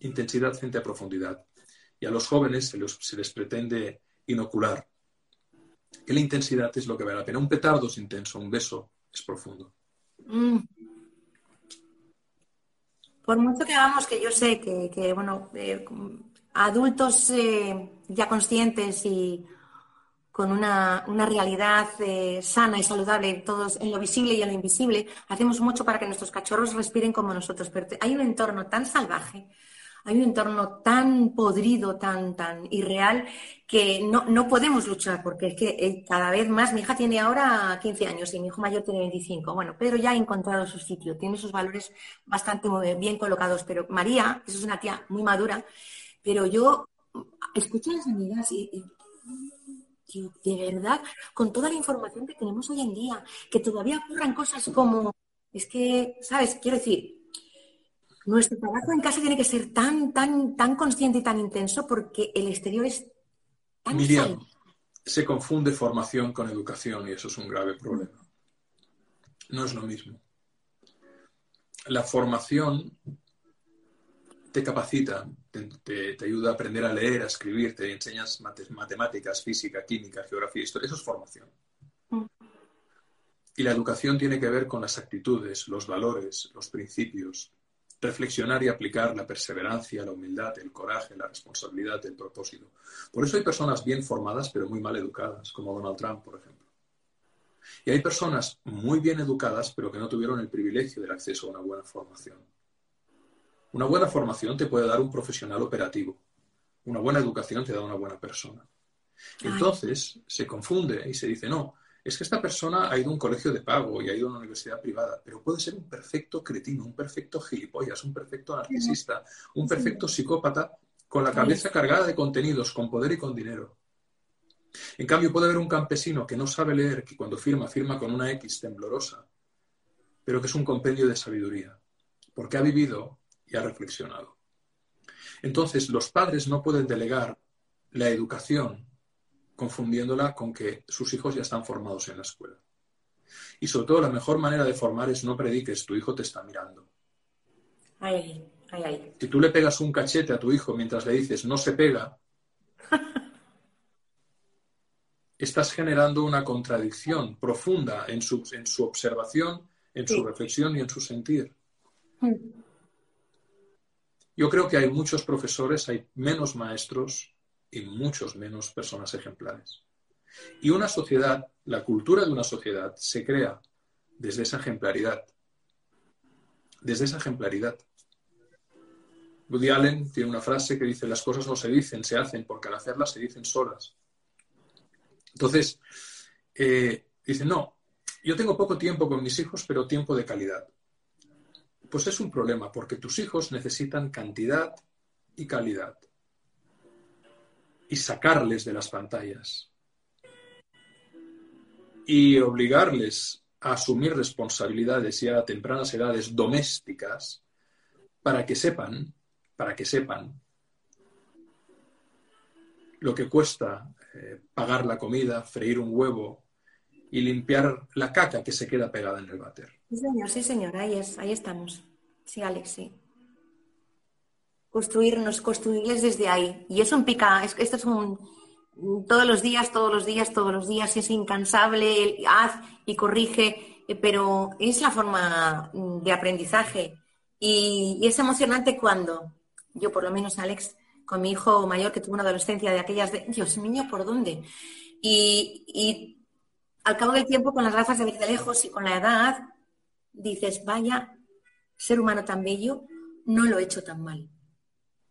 intensidad frente a profundidad. Y a los jóvenes se, les pretende inocular que la intensidad es lo que vale la pena. Un petardo es intenso, un beso es profundo. Mm. Por mucho que hagamos, que yo sé que, bueno, eh, adultos eh, ya conscientes y con una, realidad eh, sana y saludable, todos en lo visible y en lo invisible, hacemos mucho para que nuestros cachorros respiren como nosotros. Pero hay un entorno tan salvaje, hay un entorno tan podrido, tan, tan irreal, que no, podemos luchar, porque es que eh, cada vez más, mi hija tiene ahora 15 años y mi hijo mayor tiene 25, bueno, Pedro ya ha encontrado su sitio, tiene sus valores bastante bien colocados, pero María, que es una tía muy madura, pero yo escucho a las amigas y, de verdad, con toda la información que tenemos hoy en día, que todavía ocurran cosas como, es que, ¿sabes? Quiero decir, nuestro trabajo en casa tiene que ser tan, tan, tan consciente y tan intenso porque el exterior es tan Miriam, se confunde formación con educación y eso es un grave problema. No es lo mismo. La formación te capacita, te, ayuda a aprender a leer, a escribir, te enseñas matemáticas, física, química, geografía, historia. Eso es formación. Mm. Y la educación tiene que ver con las actitudes, los valores, los principios, reflexionar y aplicar la perseverancia, la humildad, el coraje, la responsabilidad, el propósito. Por eso hay personas bien formadas pero muy mal educadas, como Donald Trump, por ejemplo. Y hay personas muy bien educadas pero que no tuvieron el privilegio del acceso a una buena formación. Una buena formación te puede dar un profesional operativo. Una buena educación te da una buena persona. Entonces se confunde y se dice, no, es que esta persona ha ido a un colegio de pago y ha ido a una universidad privada, pero puede ser un perfecto cretino, un perfecto gilipollas, un perfecto narcisista, un perfecto psicópata con la cabeza cargada de contenidos, con poder y con dinero. En cambio, puede haber un campesino que no sabe leer, que cuando firma, firma con una X temblorosa, pero que es un compendio de sabiduría, porque ha vivido y ha reflexionado. Entonces, los padres no pueden delegar la educación confundiéndola con que sus hijos ya están formados en la escuela. Y sobre todo la mejor manera de formar es no prediques, tu hijo te está mirando. Ay, ay, ay. Si tú le pegas un cachete a tu hijo mientras le dices no se pega, estás generando una contradicción profunda en su, en su observación, en su reflexión y en su sentir. Mm. Yo creo que hay muchos profesores, hay menos maestros y muchos menos personas ejemplares. Y una sociedad, la cultura de una sociedad, se crea desde esa ejemplaridad. Desde esa ejemplaridad. Woody Allen tiene una frase que dice, las cosas no se dicen, se hacen, porque al hacerlas se dicen solas. Entonces, eh, dice, no, yo tengo poco tiempo con mis hijos, pero tiempo de calidad. Pues es un problema, porque tus hijos necesitan cantidad y calidad y sacarles de las pantallas y obligarles a asumir responsabilidades ya a tempranas edades domésticas para que sepan, para que sepan lo que cuesta eh, pagar la comida, freír un huevo y limpiar la caca que se queda pegada en el váter. Sí, señor, sí, señor, ahí, es, ahí estamos. Sí, Alex, sí construirnos, construirles desde ahí. Y eso pica, esto es un todos los días, todos los días, todos los días, es incansable, haz y corrige, eh, pero es la forma de aprendizaje. Y, es emocionante cuando, yo por lo menos, Alex, con mi hijo mayor que tuvo una adolescencia de aquellas de, Dios mío, ¿por dónde? Y, al cabo del tiempo, con las gafas de ver de lejos y con la edad, dices, vaya, ser humano tan bello, no lo he hecho tan mal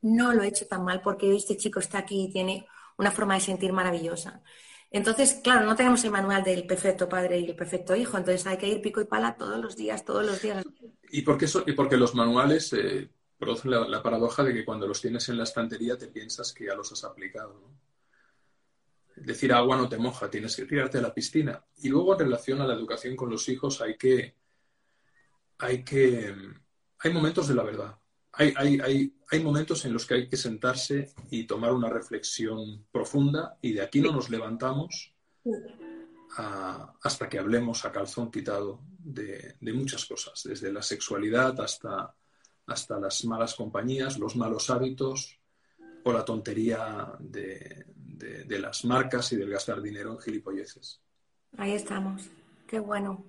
no lo he hecho tan mal porque este chico está aquí y tiene una forma de sentir maravillosa. Entonces, claro, no tenemos el manual del perfecto padre y el perfecto hijo, entonces hay que ir pico y pala todos los días, todos los días. Y porque, eso, y porque los manuales eh, producen la, paradoja de que cuando los tienes en la estantería te piensas que ya los has aplicado. Decir agua no te moja, tienes que tirarte a la piscina. Y luego en relación a la educación con los hijos hay que, hay que, hay momentos de la verdad hay, hay, hay, momentos en los que hay que sentarse y tomar una reflexión profunda y de aquí no nos levantamos hasta que hablemos a calzón quitado de, muchas cosas, desde la sexualidad hasta, hasta las malas compañías, los malos hábitos o la tontería de, de las marcas y del gastar dinero en gilipolleces. Ahí estamos, qué bueno.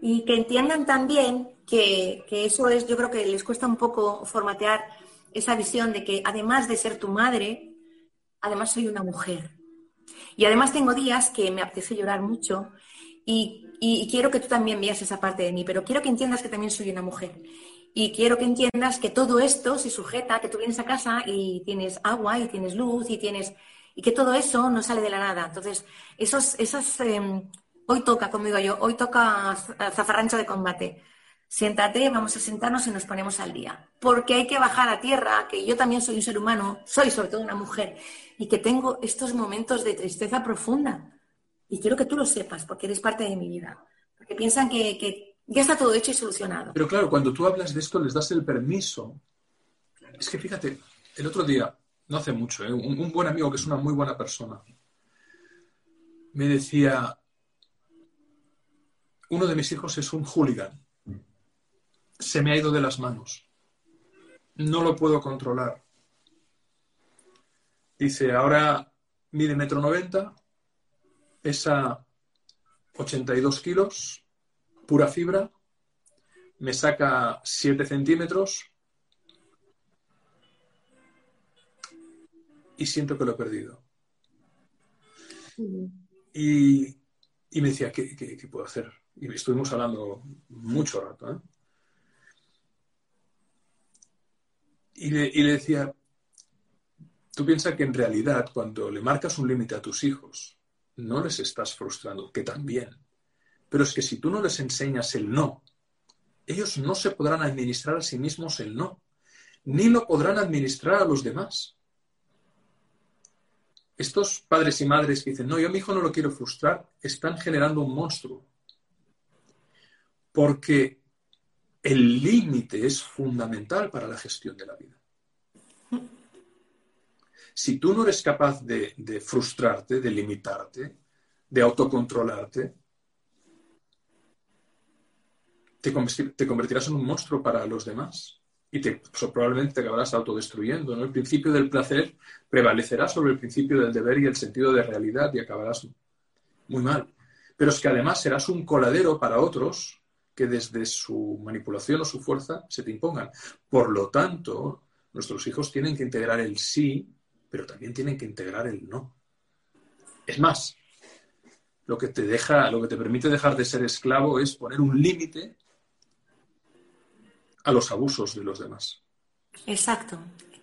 Y que entiendan también que, eso es, yo creo que les cuesta un poco formatear esa visión de que además de ser tu madre, además soy una mujer. Y además tengo días que me apetece llorar mucho y, quiero que tú también veas esa parte de mí, pero quiero que entiendas que también soy una mujer. Y quiero que entiendas que todo esto se sujeta, que tú vienes a casa y tienes agua y tienes luz y tienes y que todo eso no sale de la nada. Entonces, esos, esas, em, hoy toca, conmigo yo, hoy toca zafarrancho de combate siéntate, vamos a sentarnos y nos ponemos al día. Porque hay que bajar a tierra, que yo también soy un ser humano, soy sobre todo una mujer, y que tengo estos momentos de tristeza profunda. Y quiero que tú lo sepas, porque eres parte de mi vida. Porque piensan que, ya está todo hecho y solucionado. Pero claro, cuando tú hablas de esto, les das el permiso. Es que fíjate, el otro día, no hace mucho, ¿eh? un buen amigo que es una muy buena persona, me decía, uno de mis hijos es un hooligan. Se me ha ido de las manos. No lo puedo controlar. Dice, ahora mide metro noventa, pesa 82 kilos, pura fibra, me saca 7 centímetros y siento que lo he perdido. Y, me decía, ¿qué, qué puedo hacer? Y estuvimos hablando mucho rato. ¿eh? Y, le, y le decía, tú piensas que en realidad cuando le marcas un límite a tus hijos, no les estás frustrando, que también. Pero es que si tú no les enseñas el no, ellos no se podrán administrar a sí mismos el no, ni lo podrán administrar a los demás. Estos padres y madres que dicen, no, yo a mi hijo no lo quiero frustrar, están generando un monstruo porque el límite es fundamental para la gestión de la vida. Si tú no eres capaz de, frustrarte, de limitarte, de autocontrolarte, te, convertirás en un monstruo para los demás y te, probablemente te acabarás autodestruyendo. El principio del placer prevalecerá sobre el principio del deber y el sentido de realidad y acabarás muy mal. Pero es que además serás un coladero para otros que desde su manipulación o su fuerza se te impongan. Por lo tanto, nuestros hijos tienen que integrar el sí, pero también tienen que integrar el no. Es más, lo que te deja, lo que te permite dejar de ser esclavo es poner un límite a los abusos de los demás. Exacto.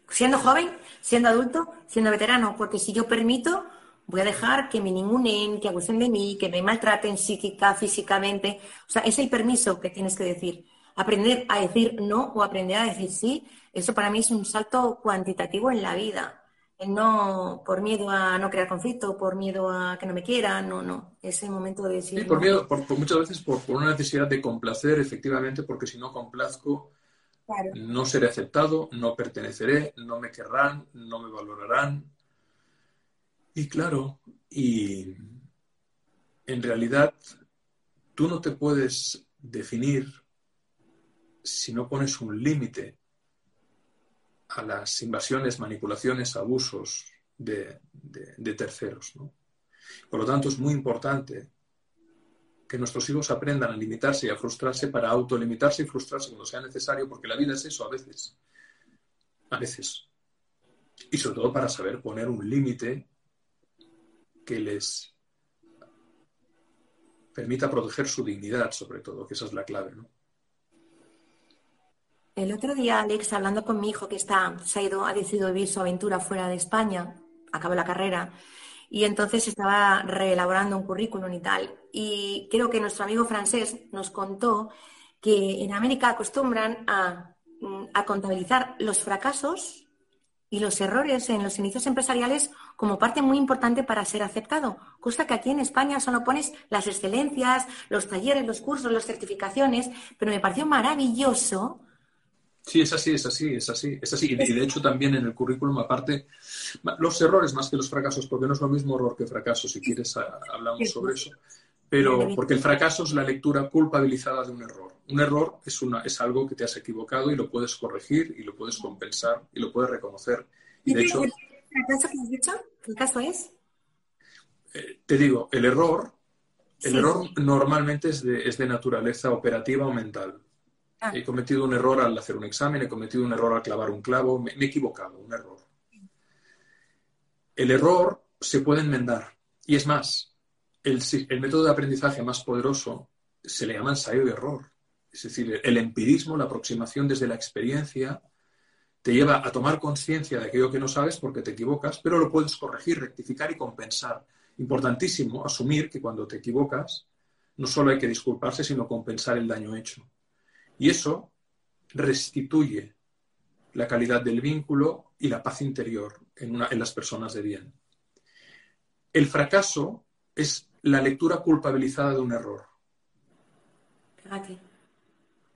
Siendo joven, siendo adulto, siendo veterano, porque si yo permito, voy a dejar que me ningunen, que abusen de mí, que me maltraten psíquica, físicamente. O sea, es el permiso que tienes que decir. Aprender a decir no o aprender a decir sí, eso para mí es un salto cuantitativo en la vida. No por miedo a no crear conflicto, por miedo a que no me quieran, no, no. Ese momento de decir. Sí, por miedo, por, muchas veces por, una necesidad de complacer, efectivamente, porque si no complazco, no seré aceptado, no perteneceré, no me querrán, no me valorarán, y claro, y en realidad tú no te puedes definir si no pones un límite a las invasiones, manipulaciones, abusos de, terceros. Por lo tanto, es muy importante que nuestros hijos aprendan a limitarse y a frustrarse para autolimitarse y frustrarse cuando sea necesario, porque la vida es eso a veces. A veces. Y sobre todo para saber poner un límite que les permita proteger su dignidad, sobre todo, que esa es la clave, ¿no? El otro día, Alex, hablando con mi hijo que está, se ha ido, ha decidido vivir su aventura fuera de España, acabó la carrera, y entonces estaba reelaborando un currículum y tal. Y creo que nuestro amigo francés nos contó que en América acostumbran a, a contabilizar los fracasos y los errores en los inicios empresariales como parte muy importante para ser aceptado, cosa que aquí en España solo pones las excelencias, los talleres, los cursos, las certificaciones, pero me pareció maravilloso. Sí, es así, es así, es así, es así. Y de hecho también en el currículum, aparte, los errores más que los fracasos, porque no es lo mismo error que fracaso, si quieres hablamos sobre eso, pero porque el fracaso es la lectura culpabilizada de un error. Un error es, una, es algo que te has equivocado y lo puedes corregir y lo puedes compensar y lo puedes reconocer. Y de hecho, fracaso que has dicho? ¿Qué caso es? Eh, te digo, el error, el error normalmente es de, es de, naturaleza operativa o mental. Ah. He cometido un error al hacer un examen, he cometido un error al clavar un clavo, me, he equivocado, un error. El error se puede enmendar. Y es más, el, método de aprendizaje más poderoso se le llama ensayo y error. Es decir, el empirismo, la aproximación desde la experiencia, te lleva a tomar conciencia de aquello que no sabes porque te equivocas, pero lo puedes corregir, rectificar y compensar. Importantísimo asumir que cuando te equivocas, no solo hay que disculparse, sino compensar el daño hecho. Y eso restituye la calidad del vínculo y la paz interior en las personas de bien. El fracaso es la lectura culpabilizada de un error.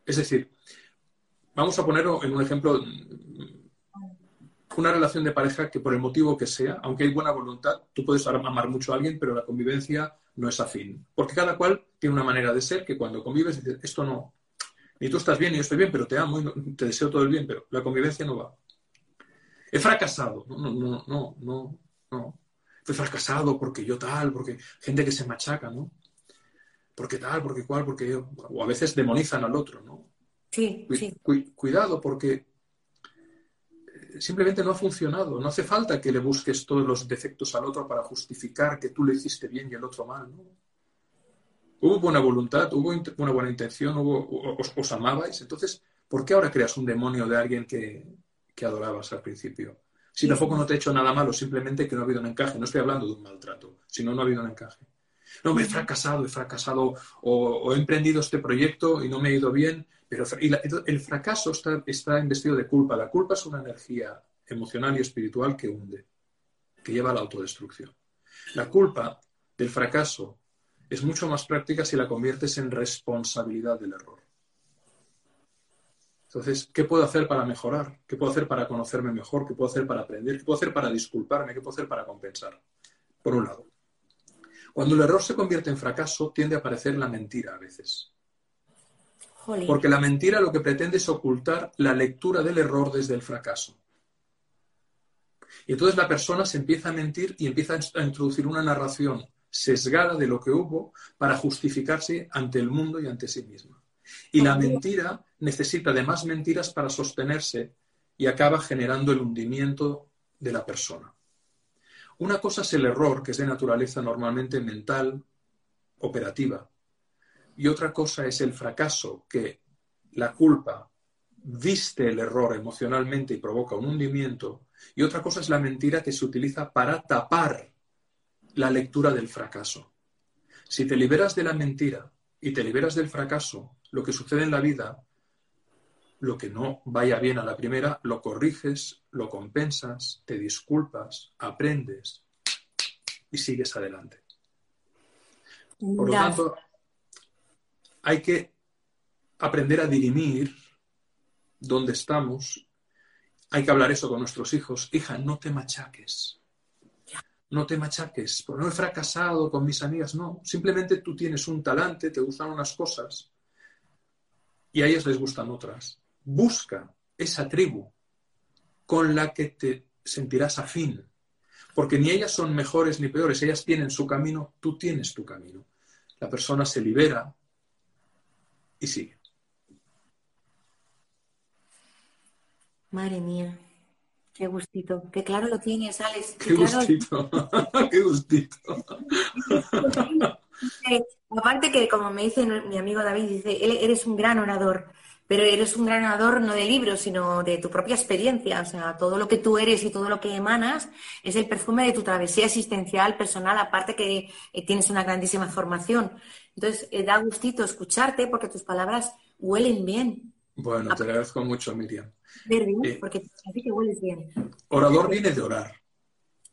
Es decir, vamos a ponerlo en un ejemplo, una relación de pareja que por el motivo que sea, aunque hay buena voluntad, tú puedes amar mucho a alguien, pero la convivencia no es afín. Porque cada cual tiene una manera de ser que cuando convives dices, esto no, ni tú estás bien, ni yo estoy bien, pero te amo y te deseo todo el bien, pero la convivencia no va. He fracasado. No, no, no, no, no. Fui fracasado porque yo tal, porque gente que se machaca, ¿no? Porque tal, porque cual, porque yo. O a veces demonizan al otro, ¿no? Sí, sí. cuidado, porque eh, simplemente no ha funcionado. No hace falta que le busques todos los defectos al otro para justificar que tú le hiciste bien y el otro mal, ¿no? Hubo buena voluntad, hubo una buena intención, hubo, os, amabais. Entonces, ¿por qué ahora creas un demonio de alguien que, que adorabas al principio? Si tampoco no te he hecho nada malo, simplemente que no ha habido un encaje. No estoy hablando de un maltrato, sino no ha habido un encaje. No, me he fracasado, he fracasado o, he emprendido este proyecto y no me ha ido bien, pero el fracaso está, está investido de culpa. La culpa es una energía emocional y espiritual que hunde, que lleva a la autodestrucción. La culpa del fracaso es mucho más práctica si la conviertes en responsabilidad del error. Entonces, ¿qué puedo hacer para mejorar? ¿Qué puedo hacer para conocerme mejor? ¿Qué puedo hacer para aprender? ¿Qué puedo hacer para disculparme? ¿Qué puedo hacer para compensar? Por un lado. Cuando el error se convierte en fracaso, tiende a aparecer la mentira a veces. Porque la mentira lo que pretende es ocultar la lectura del error desde el fracaso. Y entonces la persona se empieza a mentir y empieza a introducir una narración sesgada de lo que hubo para justificarse ante el mundo y ante sí misma. Y la mentira necesita de más mentiras para sostenerse y acaba generando el hundimiento de la persona. Una cosa es el error, que es de naturaleza normalmente mental, operativa, y otra cosa es el fracaso, que la culpa viste el error emocionalmente y provoca un hundimiento, y otra cosa es la mentira que se utiliza para tapar la lectura del fracaso. Si te liberas de la mentira y te liberas del fracaso, lo que sucede en la vida, lo que no vaya bien a la primera, lo corriges, lo compensas, te disculpas, aprendes y sigues adelante. Por lo tanto, hay que aprender a dirimir dónde estamos. Hay que hablar eso con nuestros hijos. Hija, no te machaques. No te machaques. Porque no he fracasado con mis amigas. No, simplemente tú tienes un talante, te gustan unas cosas y a ellas les gustan otras. Busca esa tribu con la que te sentirás afín, porque ni ellas son mejores ni peores, ellas tienen su camino, tú tienes tu camino. La persona se libera y sigue. Madre mía, qué gustito. Qué claro lo tienes, Alex. Qué, gustito, qué gustito. Aparte que, como me dice mi amigo David, dice, eres un gran orador, pero eres un gran orador no de libros, sino de tu propia experiencia. O sea, todo lo que tú eres y todo lo que emanas es el perfume de tu travesía existencial, personal, aparte que eh, tienes una grandísima formación. Entonces, eh, da gustito escucharte porque tus palabras huelen bien. Bueno, te agradezco mucho, Miriam. Eh, porque que hueles bien. Orador viene de orar.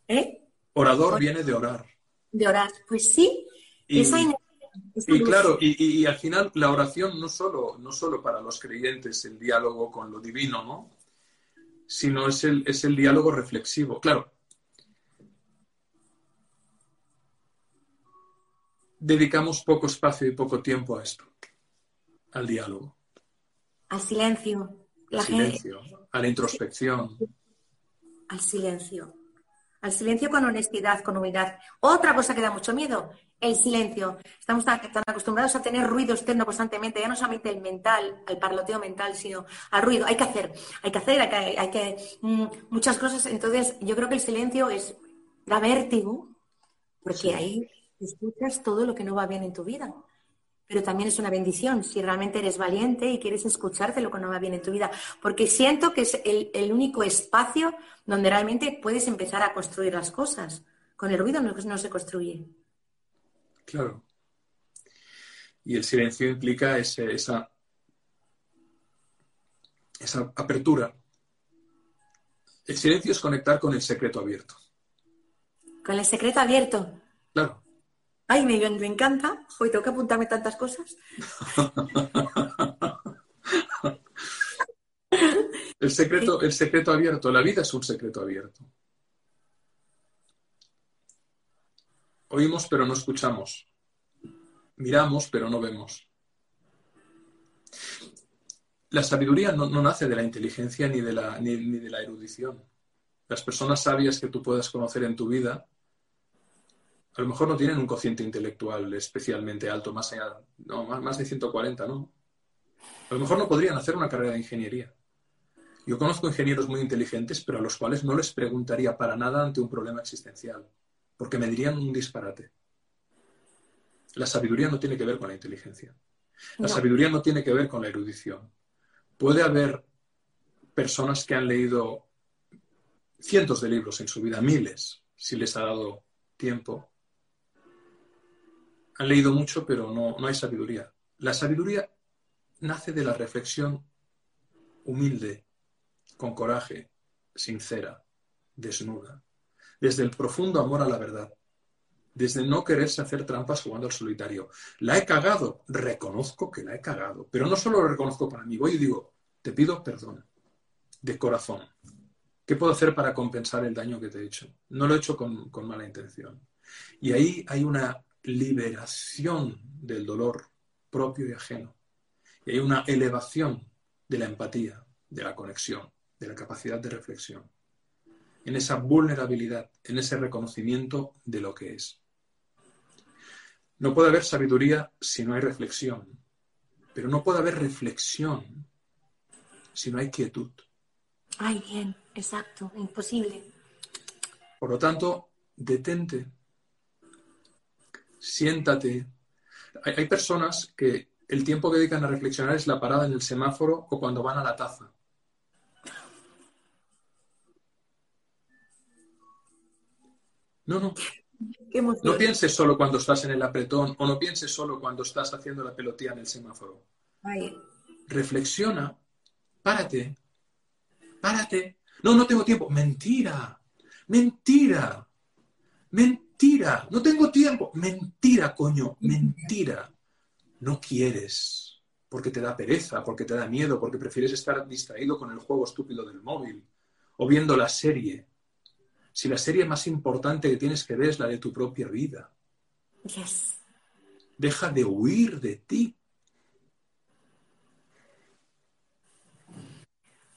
¿Eh? Orador viene de orar. De orar. Pues sí, y, claro, y, al final la oración no solo, no solo para los creyentes, el diálogo con lo divino, ¿no? Sino es el, es el diálogo reflexivo. Claro. Dedicamos poco espacio y poco tiempo a esto, al diálogo. Al silencio. al silencio, a la introspección. Al silencio. Al silencio con honestidad, con humildad. Otra cosa que da mucho miedo, el silencio. Estamos tan, acostumbrados a tener ruido externo constantemente, ya no solamente el mental, el parloteo mental, sino al ruido. Hay que hacer, hay que hacer, hay que, mm, muchas cosas. Entonces, yo creo que el silencio es, da vértigo, porque ahí escuchas todo lo que no va bien en tu vida. Pero también es una bendición si realmente eres valiente y quieres escucharte lo que no va bien en tu vida. Porque siento que es el, el único espacio donde realmente puedes empezar a construir las cosas. Con el ruido no, no se construye. Claro. Y el silencio implica esa esa apertura. El silencio es conectar con el secreto abierto. Con el secreto abierto. Claro. Ay, me, me encanta. Hoy tengo que apuntarme tantas cosas. el, secreto, el secreto abierto. La vida es un secreto abierto. Oímos pero no escuchamos. Miramos pero no vemos. La sabiduría no, nace de la inteligencia ni de la, ni, de la erudición. Las personas sabias que tú puedas conocer en tu vida a lo mejor no tienen un cociente intelectual especialmente alto, más allá, no, más, más de 140, ¿no? A lo mejor no podrían hacer una carrera de ingeniería. Yo conozco ingenieros muy inteligentes, pero a los cuales no les preguntaría para nada ante un problema existencial, porque me dirían un disparate. La sabiduría no tiene que ver con la inteligencia. La sabiduría no tiene que ver con la erudición. Puede haber personas que han leído cientos de libros en su vida, miles, si les ha dado tiempo. Han leído mucho, pero no, no hay sabiduría. La sabiduría nace de la reflexión humilde, con coraje, sincera, desnuda, desde el profundo amor a la verdad, desde no quererse hacer trampas jugando al solitario. La he cagado, reconozco que la he cagado, pero no solo lo reconozco para mí, voy y digo, te pido perdón, de corazón. ¿Qué puedo hacer para compensar el daño que te he hecho? No lo he hecho con, con mala intención. Y ahí hay una liberación del dolor propio y ajeno. Y hay una elevación de la empatía, de la conexión, de la capacidad de reflexión. En esa vulnerabilidad, en ese reconocimiento de lo que es. No puede haber sabiduría si no hay reflexión, pero no puede haber reflexión si no hay quietud. Ay, bien, exacto, imposible. Por lo tanto, detente, siéntate. Hay, personas que el tiempo que dedican a reflexionar es la parada en el semáforo o cuando van a la taza. No, no. No pienses solo cuando estás en el apretón o no pienses solo cuando estás haciendo la pelotilla en el semáforo. Reflexiona, párate, párate. No, no tengo tiempo. Mentira, mentira, mentira. No tengo tiempo. Mentira, coño, mentira. No quieres porque te da pereza, porque te da miedo, porque prefieres estar distraído con el juego estúpido del móvil o viendo la serie si la serie más importante que tienes que ver es la de tu propia vida? Deja de huir de ti.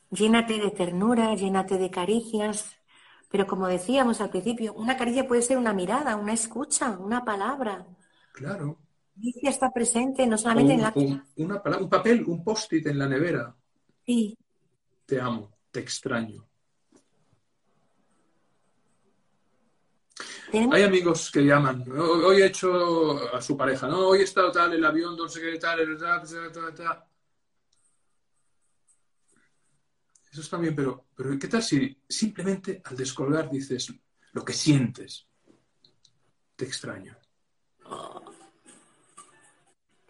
Llénate de ternura, llénate de caricias, pero como decíamos al principio, una caricia puede ser una mirada, una escucha, una palabra. Claro. Caricia está presente no solamente en la... una palabra, un papel, un post-it en la nevera. Sí. Te amo, te extraño. Hay amigos que llaman, hoy he hecho a su pareja, ¿no? Hoy he estado tal, el avión, no sé qué tal, el tal, tal, tal. Eso está bien, pero, pero ¿qué tal si simplemente al descolgar dices lo que sientes? Te extraño.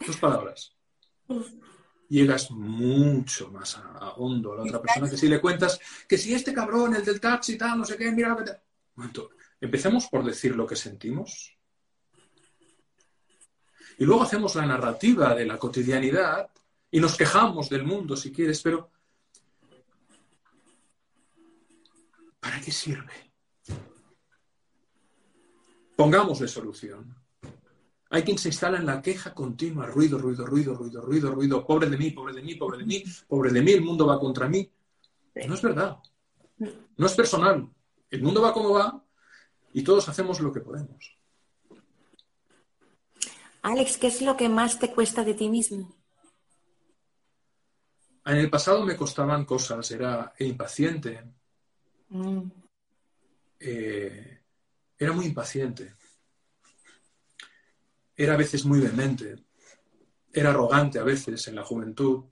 Tus palabras. Llegas mucho más a, hondo a la otra persona que si le cuentas que si este cabrón, el del taxi, tal, no sé qué, mira lo que te... Momento, Empecemos por decir lo que sentimos. Y luego hacemos la narrativa de la cotidianidad y nos quejamos del mundo, si quieres, pero ¿para qué sirve? Pongámosle solución. Hay quien se instala en la queja continua, ruido, ruido, ruido, ruido, ruido, ruido, pobre de mí, pobre de mí, pobre de mí, pobre de mí, el mundo va contra mí. No es verdad. No es personal. El mundo va como va y todos hacemos lo que podemos. Alex, ¿qué es lo que más te cuesta de ti mismo? En el pasado me costaban cosas, era impaciente. Mm. Eh, era muy impaciente. Era a veces muy vehemente. Era arrogante a veces en la juventud.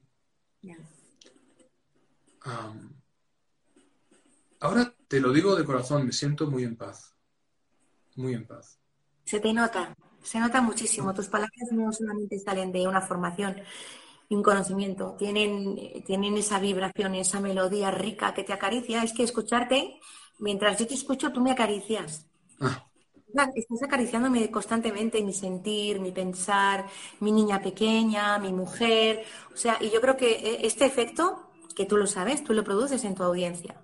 ahora te lo digo de corazón, me siento muy en paz muy en paz. Se te nota, se nota muchísimo. Tus palabras no solamente salen de una formación. un conocimiento, tienen, tienen esa vibración, esa melodía rica que te acaricia. Es que escucharte, mientras yo te escucho, tú me acaricias. Ah. Estás acariciándome constantemente mi sentir, mi pensar, mi niña pequeña, mi mujer. O sea, y yo creo que eh, este efecto, que tú lo sabes, tú lo produces en tu audiencia.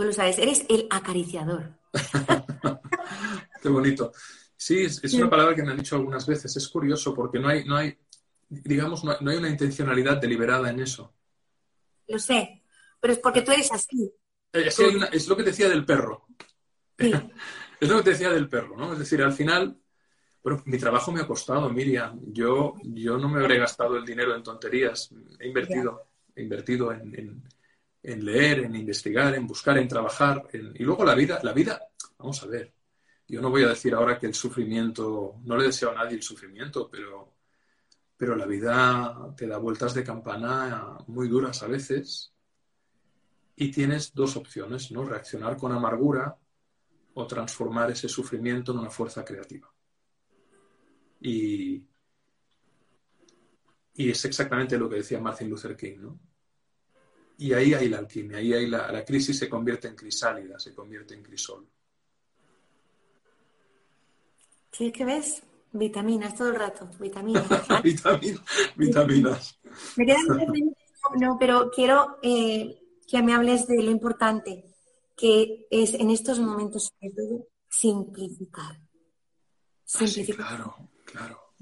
Tú lo sabes, eres el acariciador. Qué bonito. Sí, es, una palabra que me han dicho algunas veces. Es curioso porque no hay, no hay digamos, no, hay una intencionalidad deliberada en eso. Lo sé, pero es porque tú eres así. Eh, es, lo que decía del perro. es lo que te decía del perro, ¿no? Es decir, al final, bueno, mi trabajo me ha costado, Miriam. Yo, yo no me habré gastado el dinero en tonterías. He invertido, he invertido en, leer, en investigar, en buscar, en trabajar. Y luego la vida, la vida, vamos a ver, yo no voy a decir ahora que el sufrimiento, no le deseo a nadie el sufrimiento, pero, pero la vida te da vueltas de campana muy duras a veces y tienes dos opciones, ¿no? Reaccionar con amargura o transformar ese sufrimiento en una fuerza creativa. Y, y es exactamente lo que decía Martin Luther King, ¿no? Y ahí hay la alquimia, ahí hay la, la crisis se convierte en crisálida, se convierte en crisol. Sí, ¿qué ves? Vitaminas todo el rato, vitaminas. vitaminas. Me quedan no, pero quiero eh, que me hables de lo importante que es en estos momentos sobre todo simplificar. Ah, simplificar. claro, claro,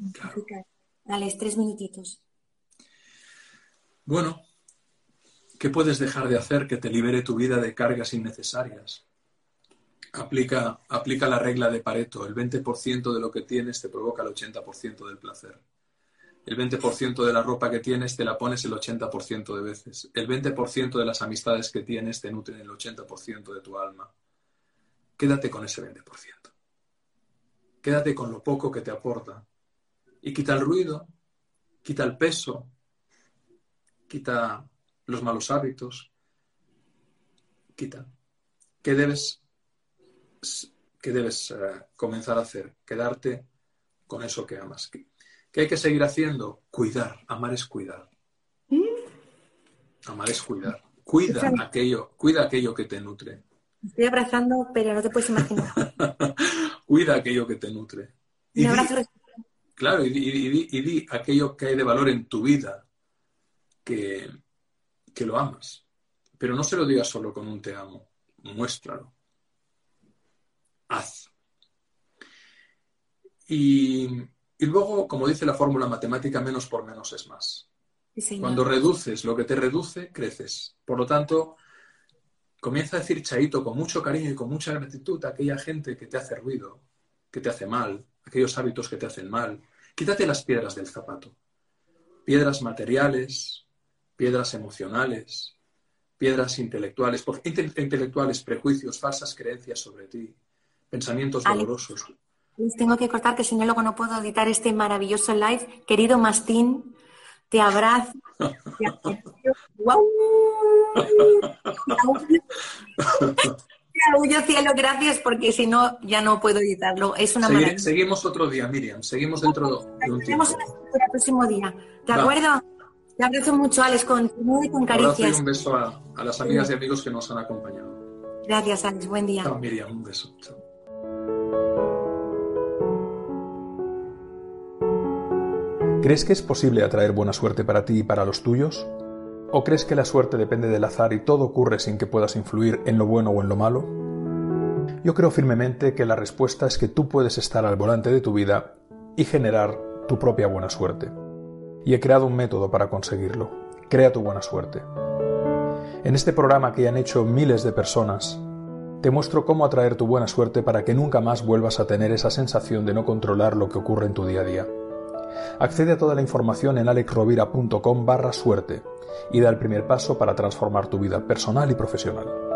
claro. Dale, tres minutitos. Bueno, ¿qué puedes dejar de hacer que te libere tu vida de cargas innecesarias? Aplica, aplica la regla de Pareto. El 20% de lo que tienes te provoca el 80% del placer. El 20% de la ropa que tienes te la pones el 80% de veces. El 20% de las amistades que tienes te nutren el 80% de tu alma. Quédate con ese 20%. Quédate con lo poco que te aporta. Y quita el ruido, quita el peso, quita los malos hábitos. Quita. ¿Qué debes que debes eh, comenzar a hacer? Quedarte con eso que amas. ¿Qué hay que seguir haciendo? Cuidar. Amar es cuidar. ¿Mm? Amar es cuidar. Cuida aquello, cuida aquello que te nutre. Estoy abrazando, pero no te puedes imaginar. cuida aquello que te nutre. Y claro, y, di aquello que hay de valor en tu vida, que, que lo amas. Pero no se lo digas solo con un te amo, muéstralo haz. Y, luego, como dice la fórmula matemática, menos por menos es más. Cuando reduces lo que te reduce, creces. Por lo tanto, comienza a decir Chaito con mucho cariño y con mucha gratitud a aquella gente que te hace ruido, que te hace mal, aquellos hábitos que te hacen mal. Quítate las piedras del zapato. Piedras materiales, piedras emocionales, piedras intelectuales, intelectuales, prejuicios, falsas creencias sobre ti, pensamientos dolorosos. Les tengo que cortar que si no luego no puedo editar este maravilloso live. Querido Mastín, te abrazo. Te cielo, gracias, porque si no, ya no puedo editarlo. Es una maravilla. Seguimos otro día, Miriam. Seguimos dentro de un tiempo. el próximo día. ¿De acuerdo? Te abrazo mucho, Alex, con y con caricias. Un, un beso a, las amigas y amigos que nos han acompañado. Gracias, Alex. Buen día. Chao, Miriam. Un beso. Chao. ¿Crees que es posible atraer buena suerte para ti y para los tuyos? ¿O crees que la suerte depende del azar y todo ocurre sin que puedas influir en lo bueno o en lo malo? Yo creo firmemente que la respuesta es que tú puedes estar al volante de tu vida y generar tu propia buena suerte. Y he creado un método para conseguirlo. Crea tu buena suerte. En este programa que han hecho miles de personas, te muestro cómo atraer tu buena suerte para que nunca más vuelvas a tener esa sensación de no controlar lo que ocurre en tu día a día. Accede a toda la información en alexrovira.com barra suerte y da el primer paso para transformar tu vida personal y profesional.